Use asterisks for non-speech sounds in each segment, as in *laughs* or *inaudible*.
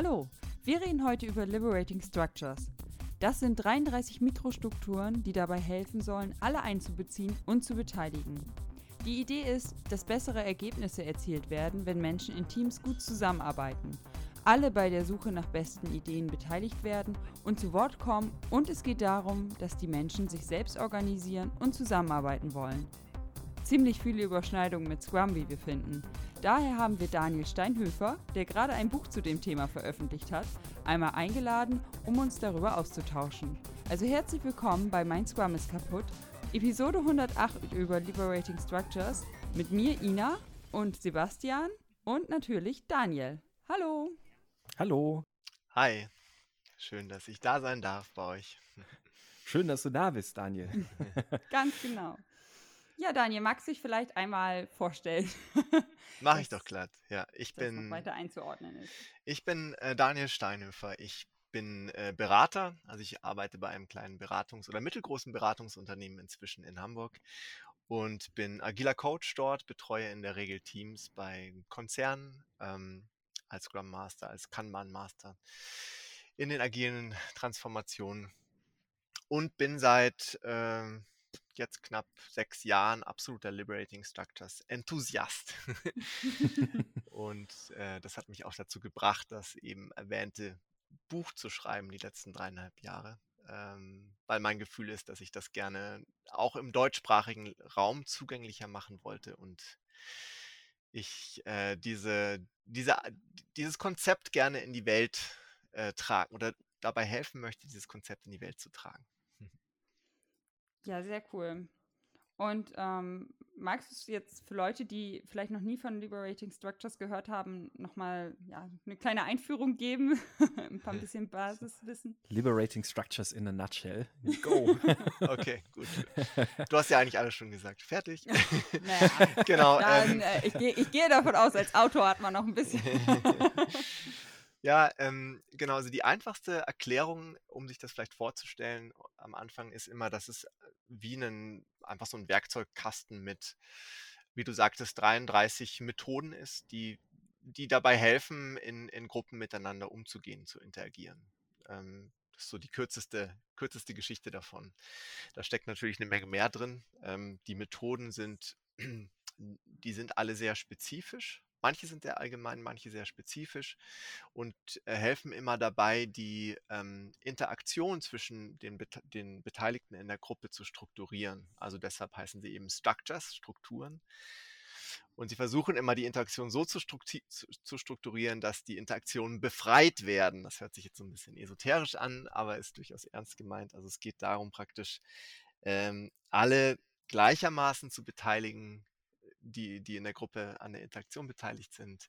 Hallo, wir reden heute über Liberating Structures. Das sind 33 Mikrostrukturen, die dabei helfen sollen, alle einzubeziehen und zu beteiligen. Die Idee ist, dass bessere Ergebnisse erzielt werden, wenn Menschen in Teams gut zusammenarbeiten, alle bei der Suche nach besten Ideen beteiligt werden und zu Wort kommen und es geht darum, dass die Menschen sich selbst organisieren und zusammenarbeiten wollen. Ziemlich viele Überschneidungen mit Scrum, wie wir finden. Daher haben wir Daniel Steinhöfer, der gerade ein Buch zu dem Thema veröffentlicht hat, einmal eingeladen, um uns darüber auszutauschen. Also herzlich willkommen bei Mein Scrum ist kaputt, Episode 108 über Liberating Structures mit mir Ina und Sebastian und natürlich Daniel. Hallo. Hallo. Hi. Schön, dass ich da sein darf bei euch. Schön, dass du da bist, Daniel. *laughs* Ganz genau. Ja, Daniel, magst du dich vielleicht einmal vorstellen? *laughs* Mache ich doch glatt. Ja, ich bin. Weiter einzuordnen ist. Ich bin äh, Daniel Steinhöfer. Ich bin äh, Berater, also ich arbeite bei einem kleinen Beratungs- oder mittelgroßen Beratungsunternehmen inzwischen in Hamburg und bin agiler Coach dort, betreue in der Regel Teams bei Konzernen ähm, als Scrum Master, als Kanban Master in den agilen Transformationen und bin seit äh, jetzt knapp sechs Jahren absoluter Liberating Structures Enthusiast. *laughs* *laughs* und äh, das hat mich auch dazu gebracht, das eben erwähnte Buch zu schreiben, die letzten dreieinhalb Jahre. Ähm, weil mein Gefühl ist, dass ich das gerne auch im deutschsprachigen Raum zugänglicher machen wollte und ich äh, diese, diese, dieses Konzept gerne in die Welt äh, tragen oder dabei helfen möchte, dieses Konzept in die Welt zu tragen. Ja, sehr cool. Und ähm, magst du jetzt für Leute, die vielleicht noch nie von Liberating Structures gehört haben, nochmal ja, eine kleine Einführung geben? *laughs* ein paar bisschen Basiswissen. Liberating Structures in a nutshell. Go. *laughs* okay, gut. Du hast ja eigentlich alles schon gesagt. Fertig. *laughs* Naja, genau. Dann, ähm, äh, ich, gehe, ich gehe davon aus, als Autor hat man noch ein bisschen. Ja, ähm, genau. Also die einfachste Erklärung, um sich das vielleicht vorzustellen, am Anfang ist immer, dass es wie ein, einfach so ein Werkzeugkasten mit, wie du sagtest, 33 Methoden ist, die, die dabei helfen, in, in Gruppen miteinander umzugehen, zu interagieren. Ähm, das ist so die kürzeste, kürzeste Geschichte davon. Da steckt natürlich eine Menge mehr drin. Ähm, die Methoden sind, *clears throat* die sind alle sehr spezifisch Manche sind sehr allgemein, manche sehr spezifisch und äh, helfen immer dabei, die ähm, Interaktion zwischen den, den Beteiligten in der Gruppe zu strukturieren. Also deshalb heißen sie eben Structures, Strukturen. Und sie versuchen immer die Interaktion so zu, strukturieren, dass die Interaktionen befreit werden. Das hört sich jetzt so ein bisschen esoterisch an, aber ist durchaus ernst gemeint. Also es geht darum, praktisch ähm, alle gleichermaßen zu beteiligen, die, die in der Gruppe an der Interaktion beteiligt sind,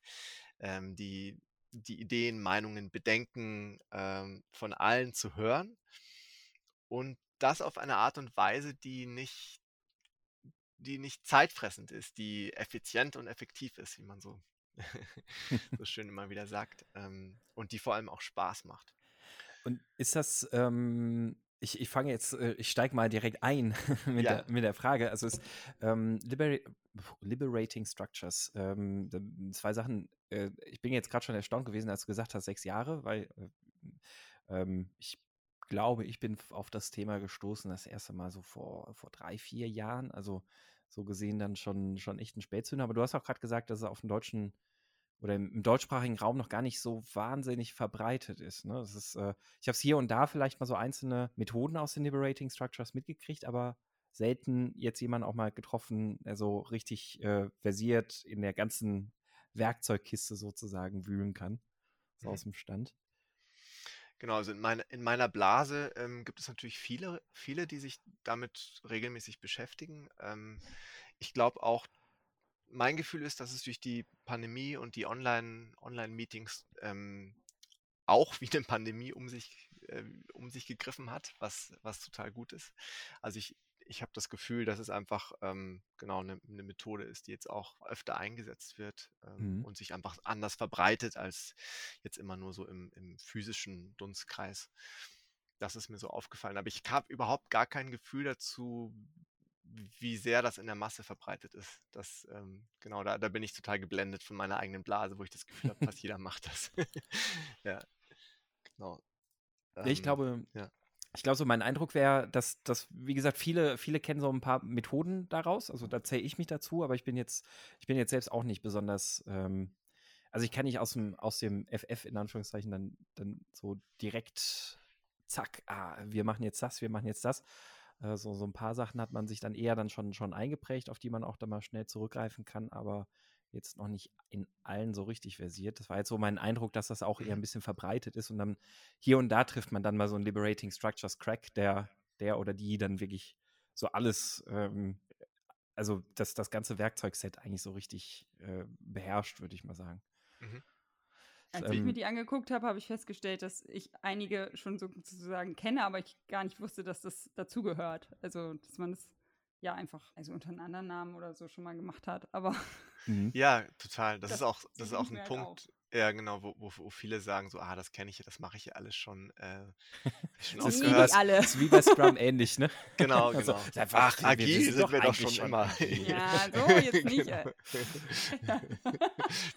ähm, die, die Ideen, Meinungen, Bedenken ähm, von allen zu hören und das auf eine Art und Weise, die nicht, die nicht zeitfressend ist, die effizient und effektiv ist, wie man so, *laughs* so schön immer wieder sagt, ähm, und die vor allem auch Spaß macht. Und ist das, ähm, ich, ich fange jetzt, äh, ich steige mal direkt ein *laughs* mit, ja. der, mit der Frage. Also es ähm, Liber Liberating Structures. Ähm, zwei Sachen. Äh, ich bin jetzt gerade schon erstaunt gewesen, als du gesagt hast, sechs Jahre, weil äh, ähm, ich glaube, ich bin auf das Thema gestoßen, das erste Mal so vor, vor drei, vier Jahren. Also so gesehen dann schon, schon echt ein Spätzünder. Aber du hast auch gerade gesagt, dass er auf dem deutschen oder im, im, deutschsprachigen Raum noch gar nicht so wahnsinnig verbreitet ist. Ne? Das ist äh, ich habe es hier und da vielleicht mal so einzelne Methoden aus den Liberating Structures mitgekriegt, aber selten jetzt jemand auch mal getroffen, der so richtig äh, versiert in der ganzen Werkzeugkiste sozusagen wühlen kann. So mhm. aus dem Stand. Genau, also in, meine, in meiner Blase ähm, gibt es natürlich viele, viele, die sich damit regelmäßig beschäftigen. Ähm, ich glaube auch, mein Gefühl ist, dass es durch die Pandemie und die Online, Online-Meetings ähm, auch wie eine Pandemie um sich, äh, um sich gegriffen hat, was, was total gut ist. Also ich, ich habe das Gefühl, dass es einfach ähm, genau eine, eine, Methode ist, die jetzt auch öfter eingesetzt wird ähm, mhm. und sich einfach anders verbreitet als jetzt immer nur so im, im physischen Dunstkreis. Das ist mir so aufgefallen. Aber ich habe überhaupt gar kein Gefühl dazu, wie sehr das in der Masse verbreitet ist. Das, ähm, genau, da, da bin ich total geblendet von meiner eigenen Blase, wo ich das Gefühl habe, fast jeder macht das. *laughs* ja, genau. Ähm, ich glaube, ja. Ich glaube, so mein Eindruck wäre, dass, dass, wie gesagt, viele, viele kennen so ein paar Methoden daraus. Also da zähle ich mich dazu, aber ich bin jetzt, ich bin jetzt selbst auch nicht besonders, ähm, also ich kann nicht aus dem, aus dem FF in Anführungszeichen dann, dann so direkt, zack, ah, wir machen jetzt das, wir machen jetzt das. Äh, so, so ein paar Sachen hat man sich dann eher dann schon, schon eingeprägt, auf die man auch dann mal schnell zurückgreifen kann, aber jetzt noch nicht in allen so richtig versiert. Das war jetzt so mein Eindruck, dass das auch eher ein mhm. bisschen verbreitet ist und dann hier und da trifft man dann mal so einen Liberating Structures Crack, der, der oder die dann wirklich so alles, ähm, also das, das ganze Werkzeugset eigentlich so richtig äh, beherrscht, würde ich mal sagen. Mhm. Als ähm, ich mir die angeguckt habe, habe ich festgestellt, dass ich einige schon sozusagen kenne, aber ich gar nicht wusste, dass das dazugehört. Also, dass man es ja einfach, also unter einem anderen Namen oder so schon mal gemacht hat, aber. Mhm. Ja, total. Das, das, ist auch, das ist auch ein halt Punkt. Auf. Ja, genau, wo, wo, wo, viele sagen so, ah, das kenne ich ja, das mache ich ja alles schon. Äh, schon das, ist wie bei, *laughs* alle. ist wie bei Scrum ähnlich, ne? *laughs* Genau, also, genau. Also, Ach, agil wir sind, sind wir doch schon, immer. *laughs* Ja, so jetzt nicht. genau.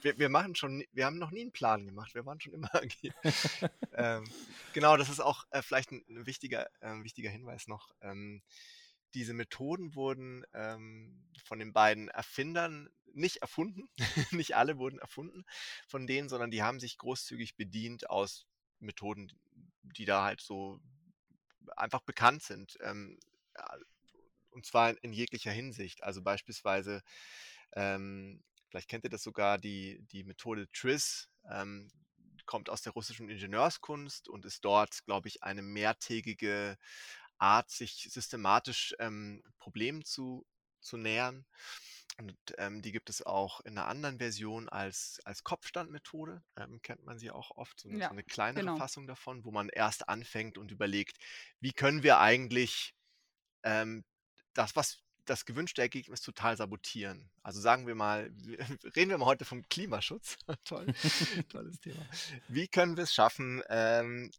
wir, wir, machen schon, wir haben noch nie einen Plan gemacht, wir waren schon immer agil. ähm, genau, das ist auch äh, vielleicht ein, ein wichtiger, äh, wichtiger Hinweis noch. Ähm, diese Methoden wurden ähm, von den beiden Erfindern nicht erfunden, *laughs* nicht alle wurden erfunden von denen, sondern die haben sich großzügig bedient aus Methoden, die da halt so einfach bekannt sind. Ähm, und zwar in jeglicher Hinsicht. Also beispielsweise, ähm, vielleicht kennt ihr das sogar, die, die Methode TRIS ähm, kommt aus der russischen Ingenieurskunst und ist dort, glaube ich, eine mehrtägige Art, sich systematisch ähm, Problemen zu, zu nähern. Und ähm, die gibt es auch in einer anderen Version als, als Kopfstandmethode. Ähm, kennt man sie auch oft, so, ja, so eine kleinere genau. Fassung davon, wo man erst anfängt und überlegt, wie können wir eigentlich ähm, das, was das gewünschte Ergebnis total sabotieren. Also sagen wir mal, *laughs* reden wir mal heute vom Klimaschutz. *laughs* Toll, tolles Thema. Wie können wir es schaffen, ähm,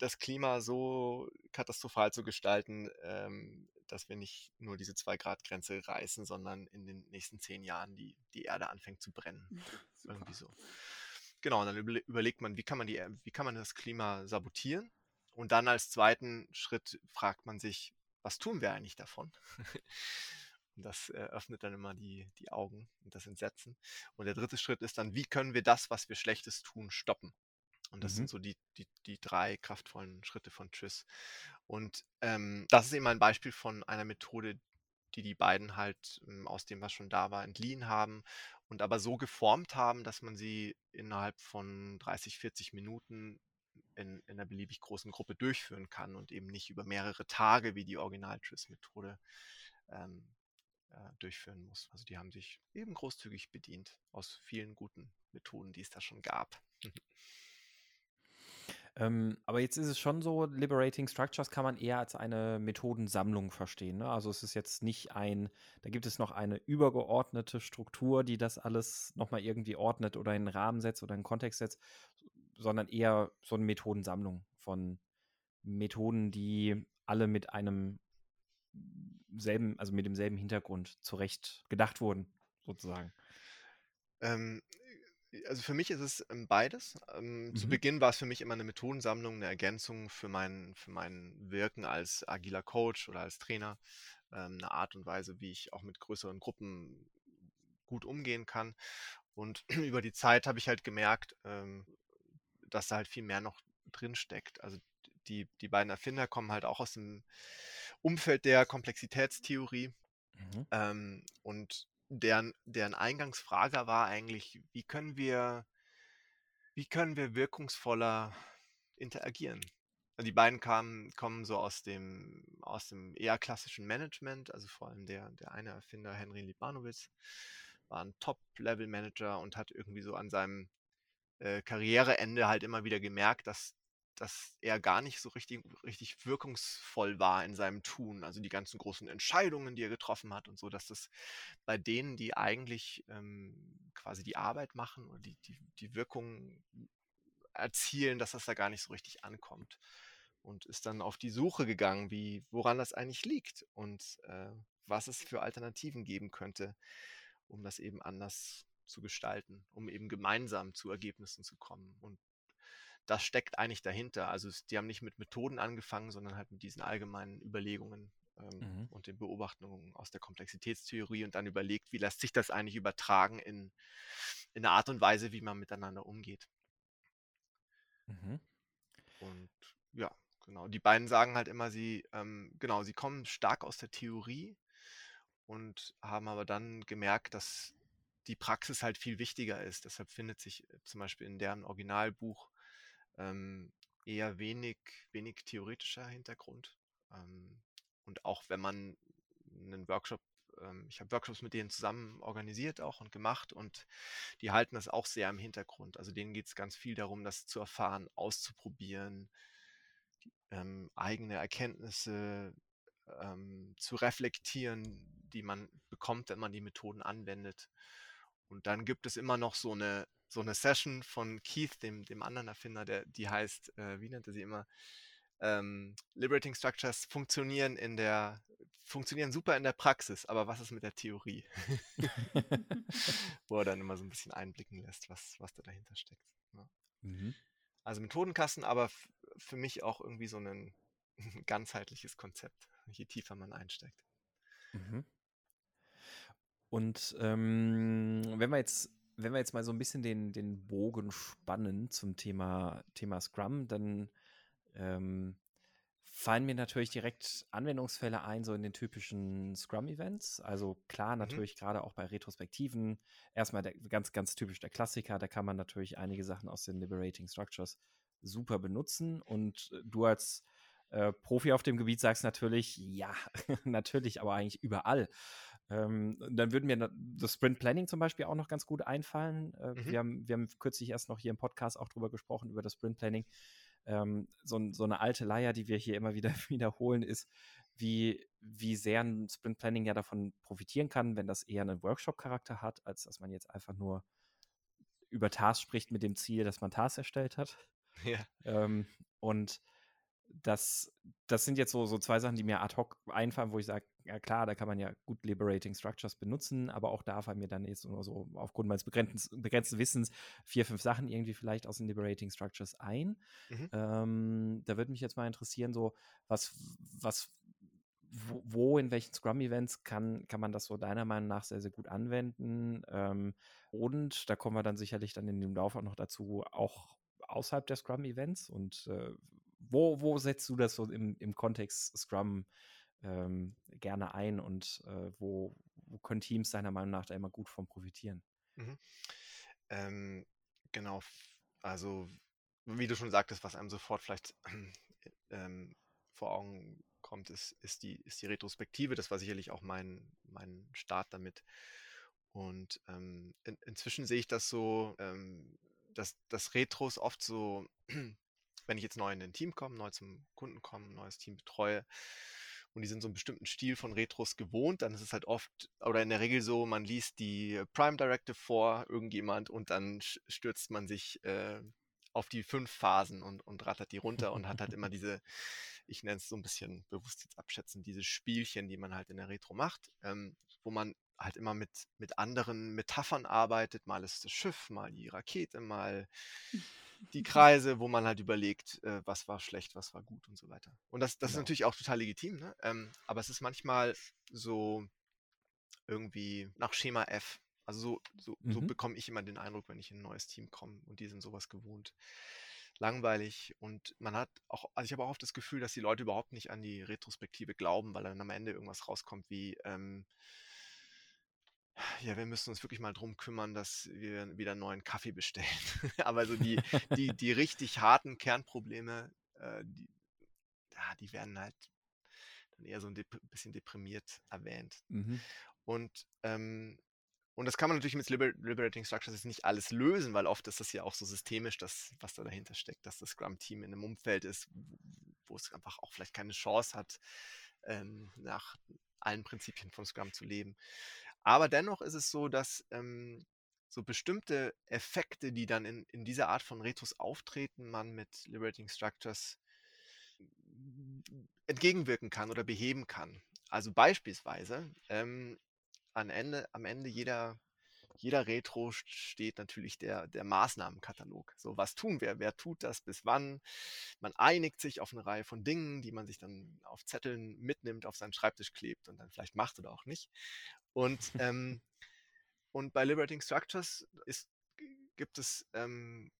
das Klima so katastrophal zu gestalten, ähm, dass wir nicht nur diese 2-Grad-Grenze reißen, sondern in den nächsten zehn Jahren die, die Erde anfängt zu brennen. Ja, *laughs* Irgendwie so. Genau, und dann überlegt man, wie kann man, die, wie kann man das Klima sabotieren? Und dann als zweiten Schritt fragt man sich, was tun wir eigentlich davon? *laughs* und das öffnet dann immer die, die Augen und das Entsetzen. Und der dritte Schritt ist dann, wie können wir das, was wir Schlechtes tun, stoppen? Und das mhm. sind so die, die, die drei kraftvollen Schritte von Tschüss. Und ähm, das ist eben ein Beispiel von einer Methode, die die beiden halt ähm, aus dem, was schon da war, entliehen haben und aber so geformt haben, dass man sie innerhalb von 30, 40 Minuten in, in einer beliebig großen Gruppe durchführen kann und eben nicht über mehrere Tage wie die Original-Tris-Methode ähm, äh, durchführen muss. Also die haben sich eben großzügig bedient aus vielen guten Methoden, die es da schon gab. *laughs* Ähm, aber jetzt ist es schon so, Liberating Structures kann man eher als eine Methodensammlung verstehen. Ne? Also es ist jetzt nicht ein, da gibt es noch eine übergeordnete Struktur, die das alles nochmal irgendwie ordnet oder in einen Rahmen setzt oder in einen Kontext setzt, sondern eher so eine Methodensammlung von Methoden, die alle mit einem selben, also mit demselben Hintergrund zurecht gedacht wurden, sozusagen. Ähm, also für mich ist es ähm, beides. Ähm, mhm. Zu Beginn war es für mich immer eine Methodensammlung, eine Ergänzung für mein, für mein Wirken als agiler Coach oder als Trainer. Ähm, eine Art und Weise, wie ich auch mit größeren Gruppen gut umgehen kann. Und *clears throat* über die Zeit habe ich halt gemerkt, dass da halt viel mehr noch drin steckt. Also die, die beiden Erfinder kommen halt auch aus dem Umfeld der Komplexitätstheorie. Mhm. Und deren, deren Eingangsfrage war eigentlich, wie können wir, wie können wir wirkungsvoller interagieren? Also die beiden kamen, kommen so aus dem, aus dem eher klassischen Management, also vor allem der, der eine Erfinder, Henry Libanowitz, war ein Top-Level-Manager und hat irgendwie so an seinem äh, Karriereende halt immer wieder gemerkt, dass dass er gar nicht so richtig, richtig wirkungsvoll war in seinem Tun. Also die ganzen großen Entscheidungen, die er getroffen hat und so, dass das bei denen, die eigentlich ähm, quasi die Arbeit machen oder die, die, die Wirkung erzielen, dass das da gar nicht so richtig ankommt. und ist dann auf die Suche gegangen, wie, woran das eigentlich liegt und äh, was es für Alternativen geben könnte, um das eben anders zu gestalten, um eben gemeinsam zu Ergebnissen zu kommen. Und das steckt eigentlich dahinter. Also die haben nicht mit Methoden angefangen, sondern halt mit diesen allgemeinen Überlegungen ähm, mhm. und den Beobachtungen aus der Komplexitätstheorie und dann überlegt, wie lässt sich das eigentlich übertragen in, in eine Art und Weise, wie man miteinander umgeht. Mhm. Und ja, genau. Die beiden sagen halt immer, sie, ähm, genau, sie kommen stark aus der Theorie und haben aber dann gemerkt, dass die Praxis halt viel wichtiger ist. Deshalb findet sich äh, zum Beispiel in deren Originalbuch ähm, eher wenig, wenig theoretischer Hintergrund. Ähm, und auch wenn man einen Workshop, ähm, ich habe Workshops mit denen zusammen organisiert auch und gemacht und die halten das auch sehr im Hintergrund. Also denen geht es ganz viel darum, das zu erfahren, auszuprobieren, ähm, eigene Erkenntnisse ähm, zu reflektieren, die man bekommt, wenn man die Methoden anwendet. Und dann gibt es immer noch so eine, so eine Session von Keith, dem, dem anderen Erfinder, der, die heißt, äh, wie nennt er sie immer? Ähm, Liberating Structures funktionieren in der, funktionieren super in der Praxis, aber was ist mit der Theorie? *laughs* Wo er dann immer so ein bisschen einblicken lässt, was, was da dahinter steckt. Ja. Ne? Mhm. Also Methodenkasten, aber für mich auch irgendwie so *laughs* ein ganzheitliches Konzept, je tiefer man einsteigt. Mhm. Und ähm, wenn wir jetzt, wenn wir jetzt mal so ein bisschen den, den Bogen spannen zum Thema, Thema Scrum, dann ähm, fallen mir natürlich direkt Anwendungsfälle ein, so in den typischen Scrum-Events. Also klar, mhm. natürlich mhm. gerade auch bei Retrospektiven. Erstmal der, ganz, ganz typisch der Klassiker. Da kann man natürlich einige Sachen aus den Liberating Structures super benutzen. Und äh, du als äh, Profi auf dem Gebiet sagst natürlich, ja, *laughs* natürlich, aber eigentlich überall. Ähm, dann würden mir das Sprint Planning zum Beispiel auch noch ganz gut einfallen. Äh, mhm. wir, haben, wir haben kürzlich erst noch hier im Podcast auch drüber gesprochen, über das Sprint Planning. Ähm, so, so, eine alte Leier, die wir hier immer wieder *laughs* wiederholen, ist, wie, wie sehr ein Sprint Planning ja davon profitieren kann, wenn das eher einen Workshop-Charakter hat, als dass man jetzt einfach nur über Tasks spricht mit dem Ziel, dass man Tasks erstellt hat. Ja. Ähm, und das, das sind jetzt so, so zwei Sachen, die mir ad hoc einfallen, wo ich sage, ja klar, da kann man ja gut Liberating Structures benutzen, aber auch da fallen mir dann jetzt nur so aufgrund meines begrenzten, begrenzten Wissens vier, fünf Sachen irgendwie vielleicht aus den Liberating Structures ein. Mhm. Ähm, da würde mich jetzt mal interessieren, so was, was, wo, wo in welchen Scrum-Events kann, kann man das so deiner Meinung nach sehr, sehr gut anwenden? Ähm, und da kommen wir dann sicherlich dann in dem Lauf auch noch dazu, auch außerhalb der Scrum-Events und äh, wo, wo setzt du das so im, im Kontext Scrum ähm, gerne ein und äh, wo, wo können Teams deiner Meinung nach da immer gut von profitieren? Mhm. Ähm, genau, also wie du schon sagtest, was einem sofort vielleicht *clears throat* ähm, vor Augen kommt, ist, ist, die, ist die Retrospektive. Das war sicherlich auch mein, mein Start damit. Und ähm, in, inzwischen sehe ich das so, ähm, dass, dass Retros oft so *clears throat* wenn ich jetzt neu in ein Team komme, neu zum Kunden komme, ein neues Team betreue und die sind so einen bestimmten Stil von Retros gewohnt, dann ist es halt oft oder in der Regel so, man liest die Prime Directive vor, irgendjemand und dann stürzt man sich äh, auf die fünf Phasen und, und rattert die runter und hat halt immer *laughs* diese, ich nenne es so ein bisschen bewusst jetzt abschätzen, diese Spielchen, die man halt in der Retro macht, ähm, wo man halt immer mit, mit anderen Metaphern arbeitet. Mal ist das Schiff, mal die Rakete, mal *laughs* die Kreise, wo man halt überlegt, äh, was war schlecht, was war gut und so weiter. Und das, das genau. ist natürlich auch total legitim, ne? Ähm, aber es ist manchmal so irgendwie nach Schema F. Also so, so, mhm. so bekomme ich immer den Eindruck, wenn ich in ein neues Team komme und die sind sowas gewohnt. Langweilig und man hat auch, also ich habe auch oft das Gefühl, dass die Leute überhaupt nicht an die Retrospektive glauben, weil dann am Ende irgendwas rauskommt wie, ähm, ja, wir müssen uns wirklich mal drum kümmern, dass wir wieder einen neuen Kaffee bestellen. *laughs* Aber so die, die, die richtig harten Kernprobleme, äh, die, ja, die werden halt dann eher so ein dep bisschen deprimiert erwähnt. Mhm. Und, ähm, und das kann man natürlich mit Liber Liberating Structures jetzt nicht alles lösen, weil oft ist das ja auch so systemisch, das, was da dahinter steckt, dass das Scrum-Team in einem Umfeld ist, wo es einfach auch vielleicht keine Chance hat, ähm, nach allen Prinzipien von Scrum zu leben. Aber dennoch ist es so, dass ähm, so bestimmte Effekte, die dann in, in dieser Art von Retros auftreten, man mit Liberating Structures entgegenwirken kann oder beheben kann. Also beispielsweise ähm, am, Ende, am Ende jeder, jeder Retro steht natürlich der, der Maßnahmenkatalog. So, was tun wir? Wer tut das? Bis wann? Man einigt sich auf eine Reihe von Dingen, die man sich dann auf Zetteln mitnimmt, auf seinen Schreibtisch klebt und dann vielleicht macht oder auch nicht. Und, ähm, *laughs* und bei Liberating Structures ist, gibt es ähm,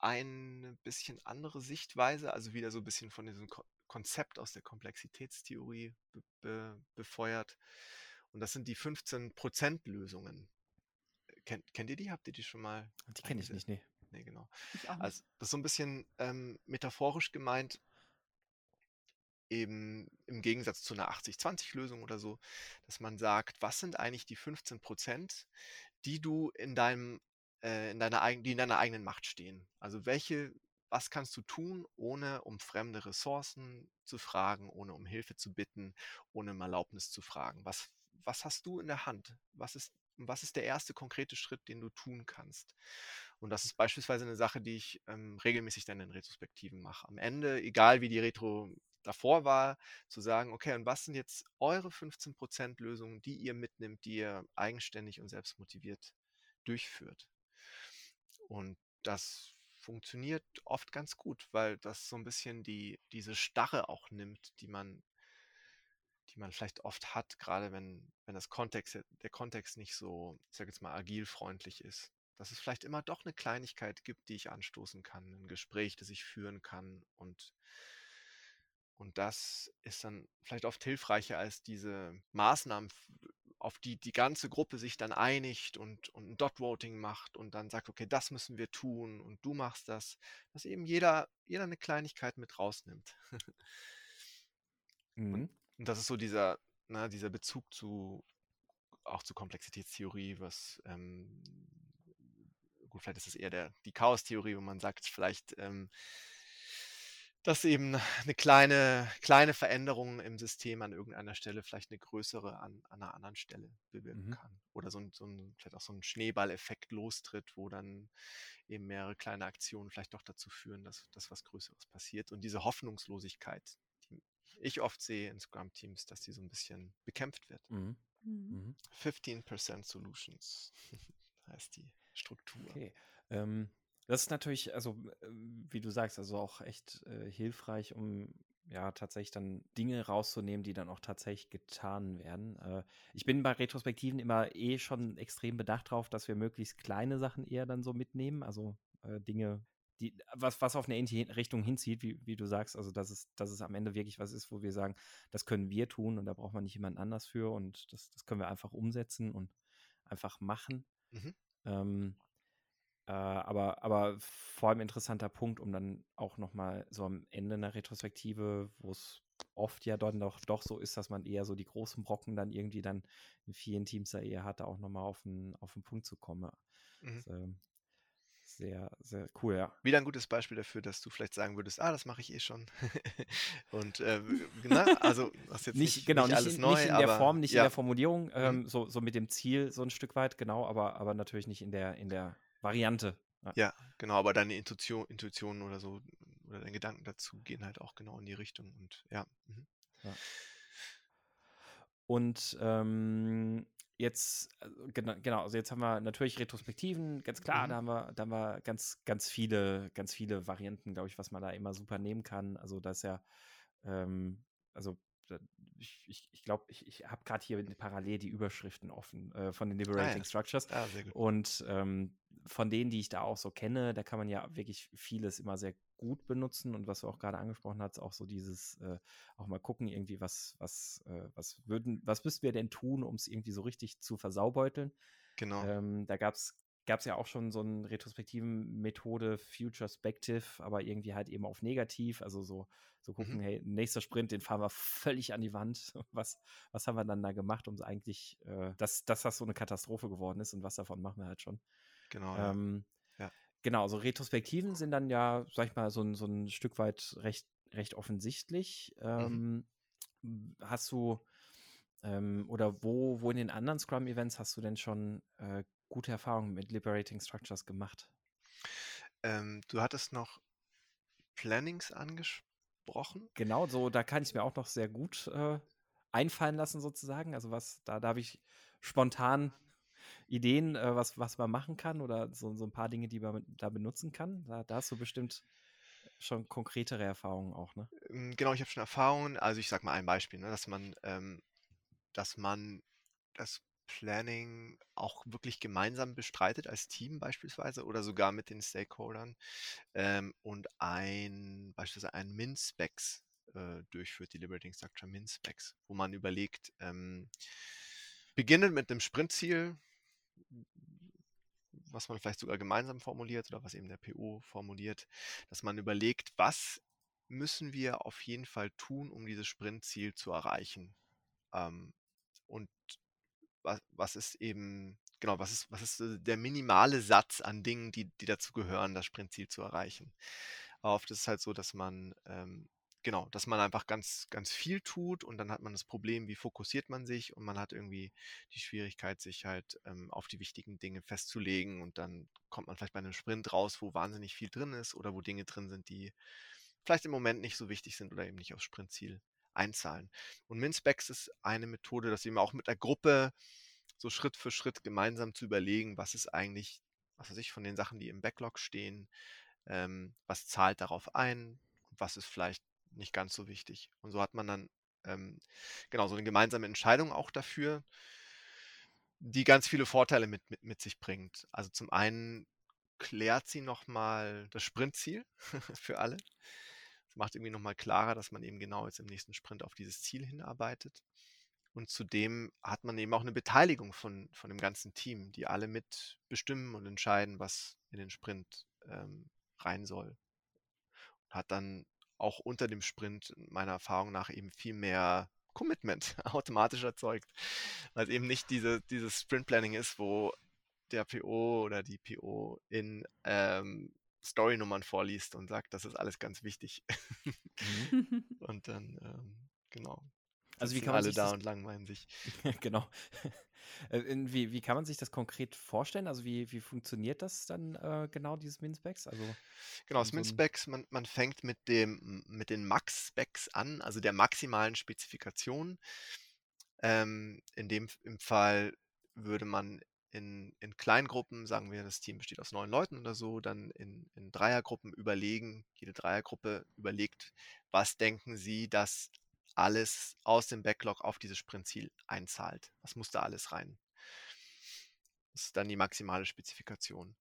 eine bisschen andere Sichtweise, also wieder so ein bisschen von diesem Ko Konzept aus der Komplexitätstheorie be be befeuert. Und das sind die 15%-Lösungen. Kennt, kennt ihr die? Habt ihr die schon mal? Die kenne ich nicht, nee. Nee, genau. Also das ist so ein bisschen ähm, metaphorisch gemeint, eben im Gegensatz zu einer 80-20-Lösung oder so, dass man sagt, was sind eigentlich die 15 Prozent, die du in deinem äh, in deiner die in deiner eigenen Macht stehen. Also welche, was kannst du tun, ohne um fremde Ressourcen zu fragen, ohne um Hilfe zu bitten, ohne um Erlaubnis zu fragen? Was, was hast du in der Hand? Was ist, was ist der erste konkrete Schritt, den du tun kannst? Und das ist beispielsweise eine Sache, die ich ähm, regelmäßig dann in Retrospektiven mache. Am Ende, egal wie die Retro davor war, zu sagen, okay, und was sind jetzt eure 15% Lösungen, die ihr mitnimmt, die ihr eigenständig und selbstmotiviert durchführt? Und das funktioniert oft ganz gut, weil das so ein bisschen die, diese Starre auch nimmt, die man, die man vielleicht oft hat, gerade wenn, wenn das Kontext, der Kontext nicht so, ich sage jetzt mal, agilfreundlich ist. Dass es vielleicht immer doch eine Kleinigkeit gibt, die ich anstoßen kann, ein Gespräch, das ich führen kann und und das ist dann vielleicht oft hilfreicher als diese Maßnahmen, auf die die ganze Gruppe sich dann einigt und, und ein Dot-Voting macht und dann sagt, okay, das müssen wir tun und du machst das, dass eben jeder, jeder eine Kleinigkeit mit rausnimmt. *laughs* mhm. Und, das ist so dieser, na, ne, dieser Bezug zu auch zur Komplexitätstheorie, was ähm, gut, vielleicht ist es eher der, die Chaos-Theorie, wo man sagt, vielleicht ähm, dass eben eine kleine, kleine Veränderung im System an irgendeiner Stelle vielleicht eine größere an, an einer anderen Stelle bewirken mhm. kann. Oder so ein, so ein, vielleicht auch so ein Schneeballeffekt lostritt, wo dann eben mehrere kleine Aktionen vielleicht doch dazu führen, dass, dass was Größeres passiert. Und diese Hoffnungslosigkeit, ich oft sehe in Scrum-Teams, dass die so ein bisschen bekämpft wird. Mhm. Mhm. 15% mhm. Solutions *laughs* heißt die Struktur. Okay. Ähm, das ist natürlich, also wie du sagst, also auch echt äh, hilfreich, um ja tatsächlich dann Dinge rauszunehmen, die dann auch tatsächlich getan werden. Äh, ich bin bei Retrospektiven immer eh schon extrem bedacht drauf, dass wir möglichst kleine Sachen eher dann so mitnehmen, also äh, Dinge, die, was, was auf eine ähnliche Richtung hinzieht, wie, wie du sagst, also dass es, dass es am Ende wirklich was ist, wo wir sagen, das können wir tun und da braucht man nicht jemand anders für und das, das können wir einfach umsetzen und einfach machen. Mhm. Ähm, äh, aber, aber vor allem interessanter Punkt, um dann auch nochmal so am Ende einer Retrospektive, wo es oft ja dann doch, doch so ist, dass man eher so die großen Brocken dann irgendwie dann in vielen Teams da eher hat, da auch nochmal auf den, auf den Punkt zu kommen. Mhm. Das, äh, sehr, sehr cool, ja. Wieder ein gutes Beispiel dafür, dass du vielleicht sagen würdest, ah, das mache ich eh schon. *laughs* und äh, na, ne, also was jetzt nicht, nicht genau, nicht, alles in, neu, nicht in der Form, nicht ja. in der Formulierung, ähm, mhm. so, so mit dem Ziel so ein Stück weit, genau, aber, aber natürlich nicht in der, in der Variante. Ja. ja, genau, aber deine Intuition, Intuition oder so oder deine Gedanken dazu gehen halt auch genau in die Richtung und ja. Mhm. ja. Und ähm, jetzt, genau, genau, also jetzt haben wir natürlich Retrospektiven, ganz klar, mhm. da haben wir, da haben wir ganz, ganz viele, ganz viele Varianten, glaube ich, was man da immer super nehmen kann. Also das ist ja, ähm, also ich, ich, ich glaube, ich, ich habe gerade hier parallel die Überschriften offen äh, von den Liberating ah, ja. Structures. Ah, und ähm, von denen, die ich da auch so kenne, da kann man ja wirklich vieles immer sehr gut benutzen und was du auch gerade angesprochen hast, auch so dieses äh, auch mal gucken irgendwie was was äh, was würden was müssten wir denn tun, um es irgendwie so richtig zu versaubeuteln? Genau. Ähm, da gab es gab es ja auch schon so eine retrospektiven Methode, Futurespective, aber irgendwie halt eben auf negativ, also so, so gucken, mhm. hey, nächster Sprint, den fahren wir völlig an die Wand. *laughs* Was, was haben wir dann da gemacht, um es eigentlich, äh, dass, dass das so eine Katastrophe geworden ist und was davon machen wir halt schon. Genau. Ähm, ja. Genau, so Retrospektiven sind dann ja, sag ich mal, so ein, so ein Stück weit recht, recht offensichtlich. Mhm. Ähm, hast du ähm, oder wo, wo in den anderen Scrum-Events hast du denn schon äh, gute Erfahrungen mit Liberating Structures gemacht? Ähm, du hattest noch Plannings angesprochen. Genau, so, da kann ich mir auch noch sehr gut äh, einfallen lassen, sozusagen. Also was, da, da habe ich spontan Ideen, äh, was, was man machen kann oder so, so ein paar Dinge, die man da benutzen kann. Da, da hast du bestimmt schon konkretere Erfahrungen auch, ne? Ähm, genau, ich habe schon Erfahrungen. Also ich sage mal ein Beispiel, ne, dass man, ähm, dass man das Planning auch wirklich gemeinsam bestreitet als Team beispielsweise oder sogar mit den Stakeholdern ähm, und ein beispielsweise ein Min-Specs äh, durchführt, die Liberating Structure Min-Specs, wo man überlegt, ähm, beginnend mit einem Sprintziel, was man vielleicht sogar gemeinsam formuliert oder was eben der PO formuliert, dass man überlegt, was müssen wir auf jeden Fall tun, um dieses Sprintziel zu erreichen. Ähm, und was, was ist eben, genau, was ist, was ist der minimale Satz an Dingen, die, die dazu gehören, das Sprintziel zu erreichen. Aber oft ist es halt so, dass man ähm, genau, dass man einfach ganz, ganz viel tut und dann hat man das Problem, wie fokussiert man sich und man hat irgendwie die Schwierigkeit, sich halt ähm, auf die wichtigen Dinge festzulegen und dann kommt man vielleicht bei einem Sprint raus, wo wahnsinnig viel drin ist oder wo Dinge drin sind, die vielleicht im Moment nicht so wichtig sind oder eben nicht aufs Sprintziel einzahlen. Und MinSpecs ist eine Methode, das eben auch mit der Gruppe so Schritt für Schritt gemeinsam zu überlegen, was ist eigentlich, was weiß ich, von den Sachen, die im Backlog stehen, ähm, was zahlt darauf ein, was ist vielleicht nicht ganz so wichtig. Und so hat man dann ähm, genau so eine gemeinsame Entscheidung auch dafür, die ganz viele Vorteile mit, mit, mit sich bringt. Also zum einen klärt sie nochmal das Sprintziel *laughs* für alle. Es macht irgendwie nochmal klarer, dass man eben genau jetzt im nächsten Sprint auf dieses Ziel hinarbeitet. Und zudem hat man eben auch eine Beteiligung von, von dem ganzen Team, die alle mit bestimmen und entscheiden, was in den Sprint ähm, rein soll. Und hat dann auch unter dem Sprint meiner Erfahrung nach eben viel mehr Commitment *laughs* automatisch erzeugt. Weil es eben nicht diese, dieses Sprint-Planning ist, wo der PO oder die PO in ähm, Story-Nummern vorliest und sagt, das ist alles ganz wichtig. Mhm. *laughs* und dann, ähm, genau. Also wie kann man alle da und langweilen sich. *laughs* genau. *laughs* Äh, wie, wie kann man sich das konkret vorstellen? Also wie, wie funktioniert das dann äh, genau, dieses Min-Specs? Also genau, das so Min-Specs, man, man fängt mit, dem, mit den Max-Specs an, also der maximalen Spezifikation. Ähm, in dem im Fall würde man in, in Kleingruppen, sagen wir, das Team besteht aus neun Leuten oder so, dann in, in Dreiergruppen überlegen, jede Dreiergruppe überlegt, was denken sie, dass alles aus dem Backlog auf dieses Sprintziel einzahlt. Was muss da alles rein? Das ist dann die maximale Spezifikation.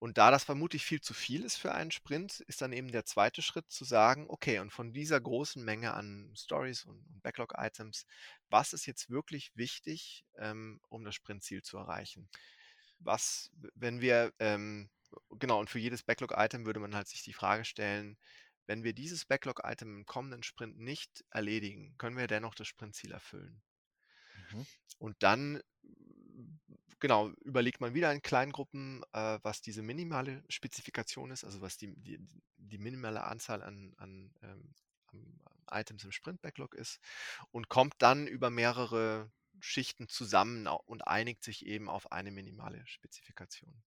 Und da das vermutlich viel zu viel ist für einen Sprint, ist dann eben der zweite Schritt zu sagen, okay, und von dieser großen Menge an Stories und, Backlog-Items, was ist jetzt wirklich wichtig, ähm, um das Sprintziel zu erreichen? Was, wenn wir, ähm, genau, und für jedes Backlog-Item würde man halt sich die Frage stellen, wenn wir dieses Backlog-Item im kommenden Sprint nicht erledigen, können wir dennoch das Sprintziel erfüllen. Mhm. Und dann, genau, überlegt man wieder in Kleingruppen, äh, was diese minimale Spezifikation ist, also was die, die, die minimale Anzahl an, an ähm, Items im Sprint-Backlog ist und kommt dann über mehrere Schichten zusammen und einigt sich eben auf eine minimale Spezifikation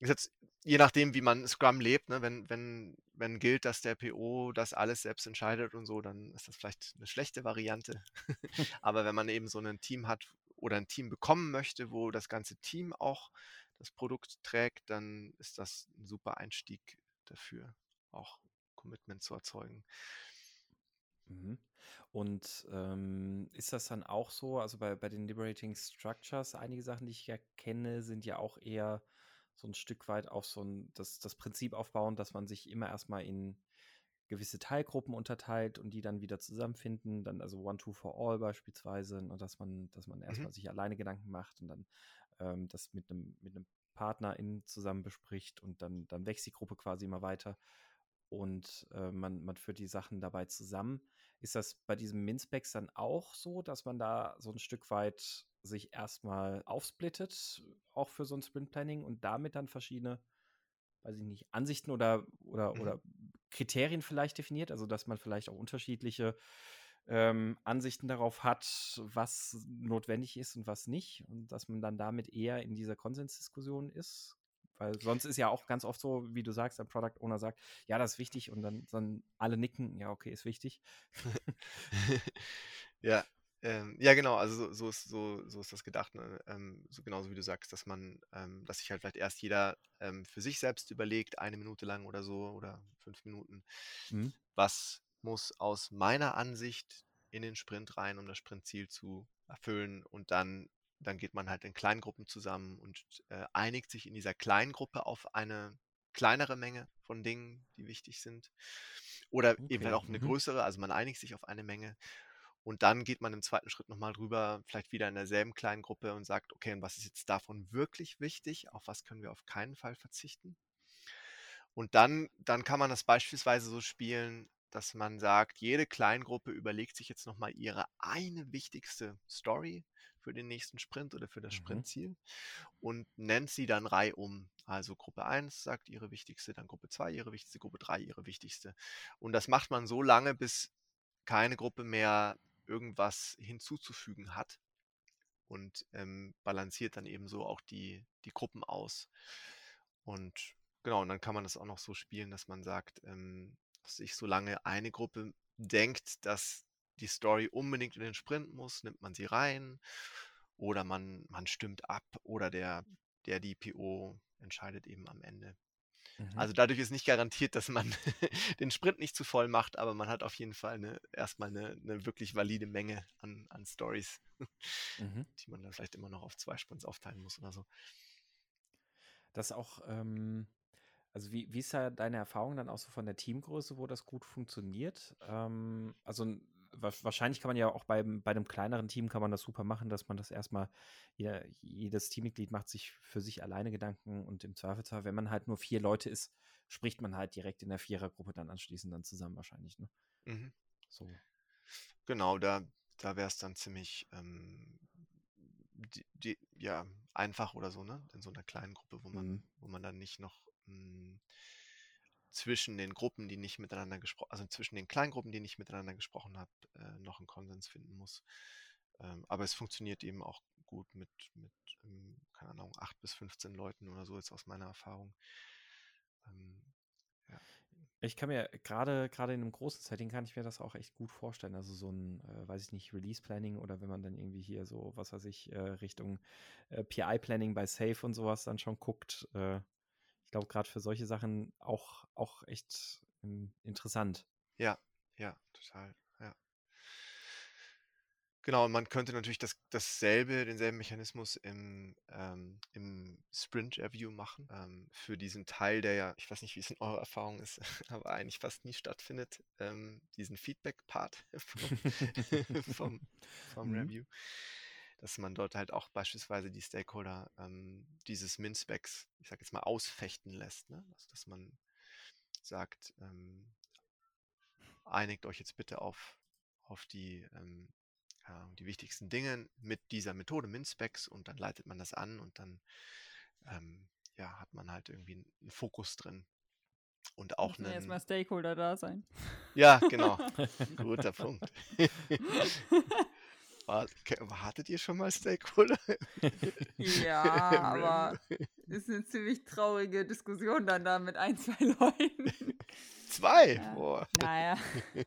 ist jetzt je nachdem, wie man Scrum lebt, ne, wenn, wenn, wenn gilt, dass der PO das alles selbst entscheidet und so, dann ist das vielleicht eine schlechte Variante. *laughs* *laughs* Aber wenn man eben so ein Team hat oder ein Team bekommen möchte, wo das ganze Team auch das Produkt trägt, dann ist das ein super Einstieg dafür, auch Commitment zu erzeugen. Mhm. Und ähm, ist das dann auch so, also bei, bei den Liberating Structures, einige Sachen, die ich erkenne, sind ja auch eher so ein Stück weit auf so ein, das, das Prinzip aufbauen, dass man sich immer erstmal in gewisse Teilgruppen unterteilt und die dann wieder zusammenfinden, dann also One, Two for All beispielsweise, und dass man, dass man erstmal mhm. sich alleine Gedanken macht und dann ähm, das mit einem mit einem Partner in zusammen bespricht und dann, dann wächst die Gruppe quasi immer weiter und äh, man, man führt die Sachen dabei zusammen. Ist das bei diesem Minspecs dann auch so, dass man da so ein Stück weit sich erstmal aufsplittet, auch für so ein Sprint Planning und damit dann verschiedene, weiß ich nicht, Ansichten oder, oder, mhm. oder Kriterien vielleicht definiert, also dass man vielleicht auch unterschiedliche ähm, Ansichten darauf hat, was notwendig ist und was nicht und dass man dann damit eher in dieser Konsensdiskussion ist. Weil sonst ist ja auch ganz oft so, wie du sagst, der Product Owner sagt, ja, das ist wichtig und dann, dann alle nicken, ja, okay, ist wichtig. *laughs* ja, ähm, ja, genau, also so, so, ist, so, so ist das gedacht, ne? ähm, so genauso wie du sagst, dass man, ähm, dass sich halt vielleicht erst jeder ähm, für sich selbst überlegt, eine Minute lang oder so oder fünf Minuten, mhm. was muss aus meiner Ansicht in den Sprint rein, um das Sprintziel zu erfüllen und dann, dann geht man halt in Kleingruppen zusammen und äh, einigt sich in dieser Kleingruppe auf eine kleinere Menge von Dingen, die wichtig sind. Oder okay. eben halt auch eine mhm. größere, also man einigt sich auf eine Menge und dann geht man im zweiten Schritt nochmal drüber, vielleicht wieder in derselben kleinen Gruppe und sagt, okay, und was ist jetzt davon wirklich wichtig? Auf was können wir auf keinen Fall verzichten? Und dann, dann kann man das beispielsweise so spielen, dass man sagt, jede Kleingruppe überlegt sich jetzt nochmal ihre eine wichtigste Story für den nächsten Sprint oder für das mhm. Sprintziel und nennt sie dann reihum. Also Gruppe 1 sagt ihre wichtigste, dann Gruppe 2 ihre wichtigste, Gruppe 3 ihre wichtigste. Und das macht man so lange, bis keine Gruppe mehr irgendwas hinzuzufügen hat und ähm, balanciert dann eben so auch die, die Gruppen aus. Und genau, und dann kann man das auch noch so spielen, dass man sagt, ähm, dass sich solange eine Gruppe denkt, dass die Story unbedingt in den Sprint muss, nimmt man sie rein oder man, man stimmt ab oder der, der DPO entscheidet eben am Ende. Mhm. Also dadurch ist nicht garantiert, dass man *laughs* den Sprint nicht zu voll macht, aber man hat auf jeden Fall eine, erstmal eine, eine wirklich valide Menge an, an Stories, mhm. *laughs* die man dann vielleicht immer noch auf zwei Sprints aufteilen muss oder so. Das auch, ähm, also wie, wie ist da deine Erfahrung dann auch so von der Teamgröße, wo das gut funktioniert? Ähm, also wahrscheinlich kann man ja auch beim, bei einem kleineren Team kann man das super machen, dass man das erstmal, jeder, jedes Teammitglied macht sich für sich alleine Gedanken und im Zweifelsfall, wenn man halt nur vier Leute ist, spricht man halt direkt in der Vierergruppe dann anschließend dann zusammen wahrscheinlich, ne? Mhm. So. Genau, da, da wäre es dann ziemlich ähm, die, die, ja, einfach oder so, ne? In so einer kleinen Gruppe, wo man, mhm. wo man dann nicht noch mh, hm, zwischen den Gruppen, die nicht miteinander gesprochen, also zwischen den Kleingruppen, die nicht miteinander gesprochen haben, äh, noch einen Konsens finden muss. Ähm, aber es funktioniert eben auch gut mit, mit ähm, keine Ahnung, 8 bis 15 Leuten oder so, jetzt aus meiner Erfahrung. Ähm, ja. Ich kann mir gerade gerade in einem großen Setting kann ich mir das auch echt gut vorstellen. Also so ein, äh, weiß ich nicht, Release Planning oder wenn man dann irgendwie hier so, was weiß ich, äh, Richtung äh, PI Planning bei Safe und sowas dann schon guckt, äh, ich glaube, gerade für solche Sachen auch, auch echt ähm, interessant. Ja, ja, total. Ja. Genau, und man könnte natürlich das, dasselbe, denselben Mechanismus im, ähm, im Sprint-Review machen. Ähm, für diesen Teil, der ja, ich weiß nicht, wie es in eurer Erfahrung ist, *laughs* aber eigentlich fast nie stattfindet, ähm, diesen Feedback-Part *laughs* vom, *laughs* vom, vom mhm. Review dass man dort halt auch beispielsweise die Stakeholder ähm, dieses Min-Specs, ich sage jetzt mal, ausfechten lässt. Ne? Also, dass man sagt, ähm, einigt euch jetzt bitte auf, auf die, ähm, ja, die wichtigsten Dinge mit dieser Methode Min-Specs und dann leitet man das an und dann ähm, ja, hat man halt irgendwie einen Fokus drin. Und auch einen. Erstmal Stakeholder da sein. Ja, *laughs* genau. Guter Punkt. *laughs* *laughs* War, hattet ihr schon mal Stakeholder? Ja, *laughs* aber es ist eine ziemlich traurige Diskussion dann da mit ein, zwei Leuten. *laughs* Zwei? Ja. Boah. Naja. *laughs*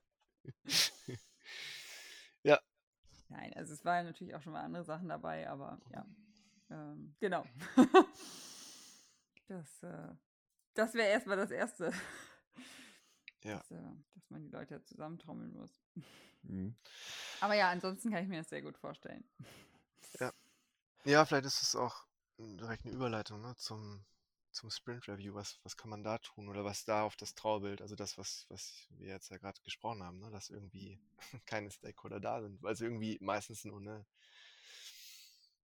ja. Nein, also es waren natürlich auch schon mal andere Sachen dabei, aber ja. Ähm, genau. das äh, das wäre erstmal das Erste. Ja. Dass, äh, dass man die Leute zusammentrommeln muss. Mhm. Aber ja, ansonsten kann ich mir das sehr gut vorstellen. Ja. *laughs* Ja, vielleicht ist es auch direkt eine Überleitung ne, zum, zum Sprint Review. Was, was kann man da tun oder was da auf das Traubild, also das, was, was wir jetzt ja gerade gesprochen haben, ne, dass irgendwie *laughs* keine Stakeholder da sind, weil es irgendwie meistens nur eine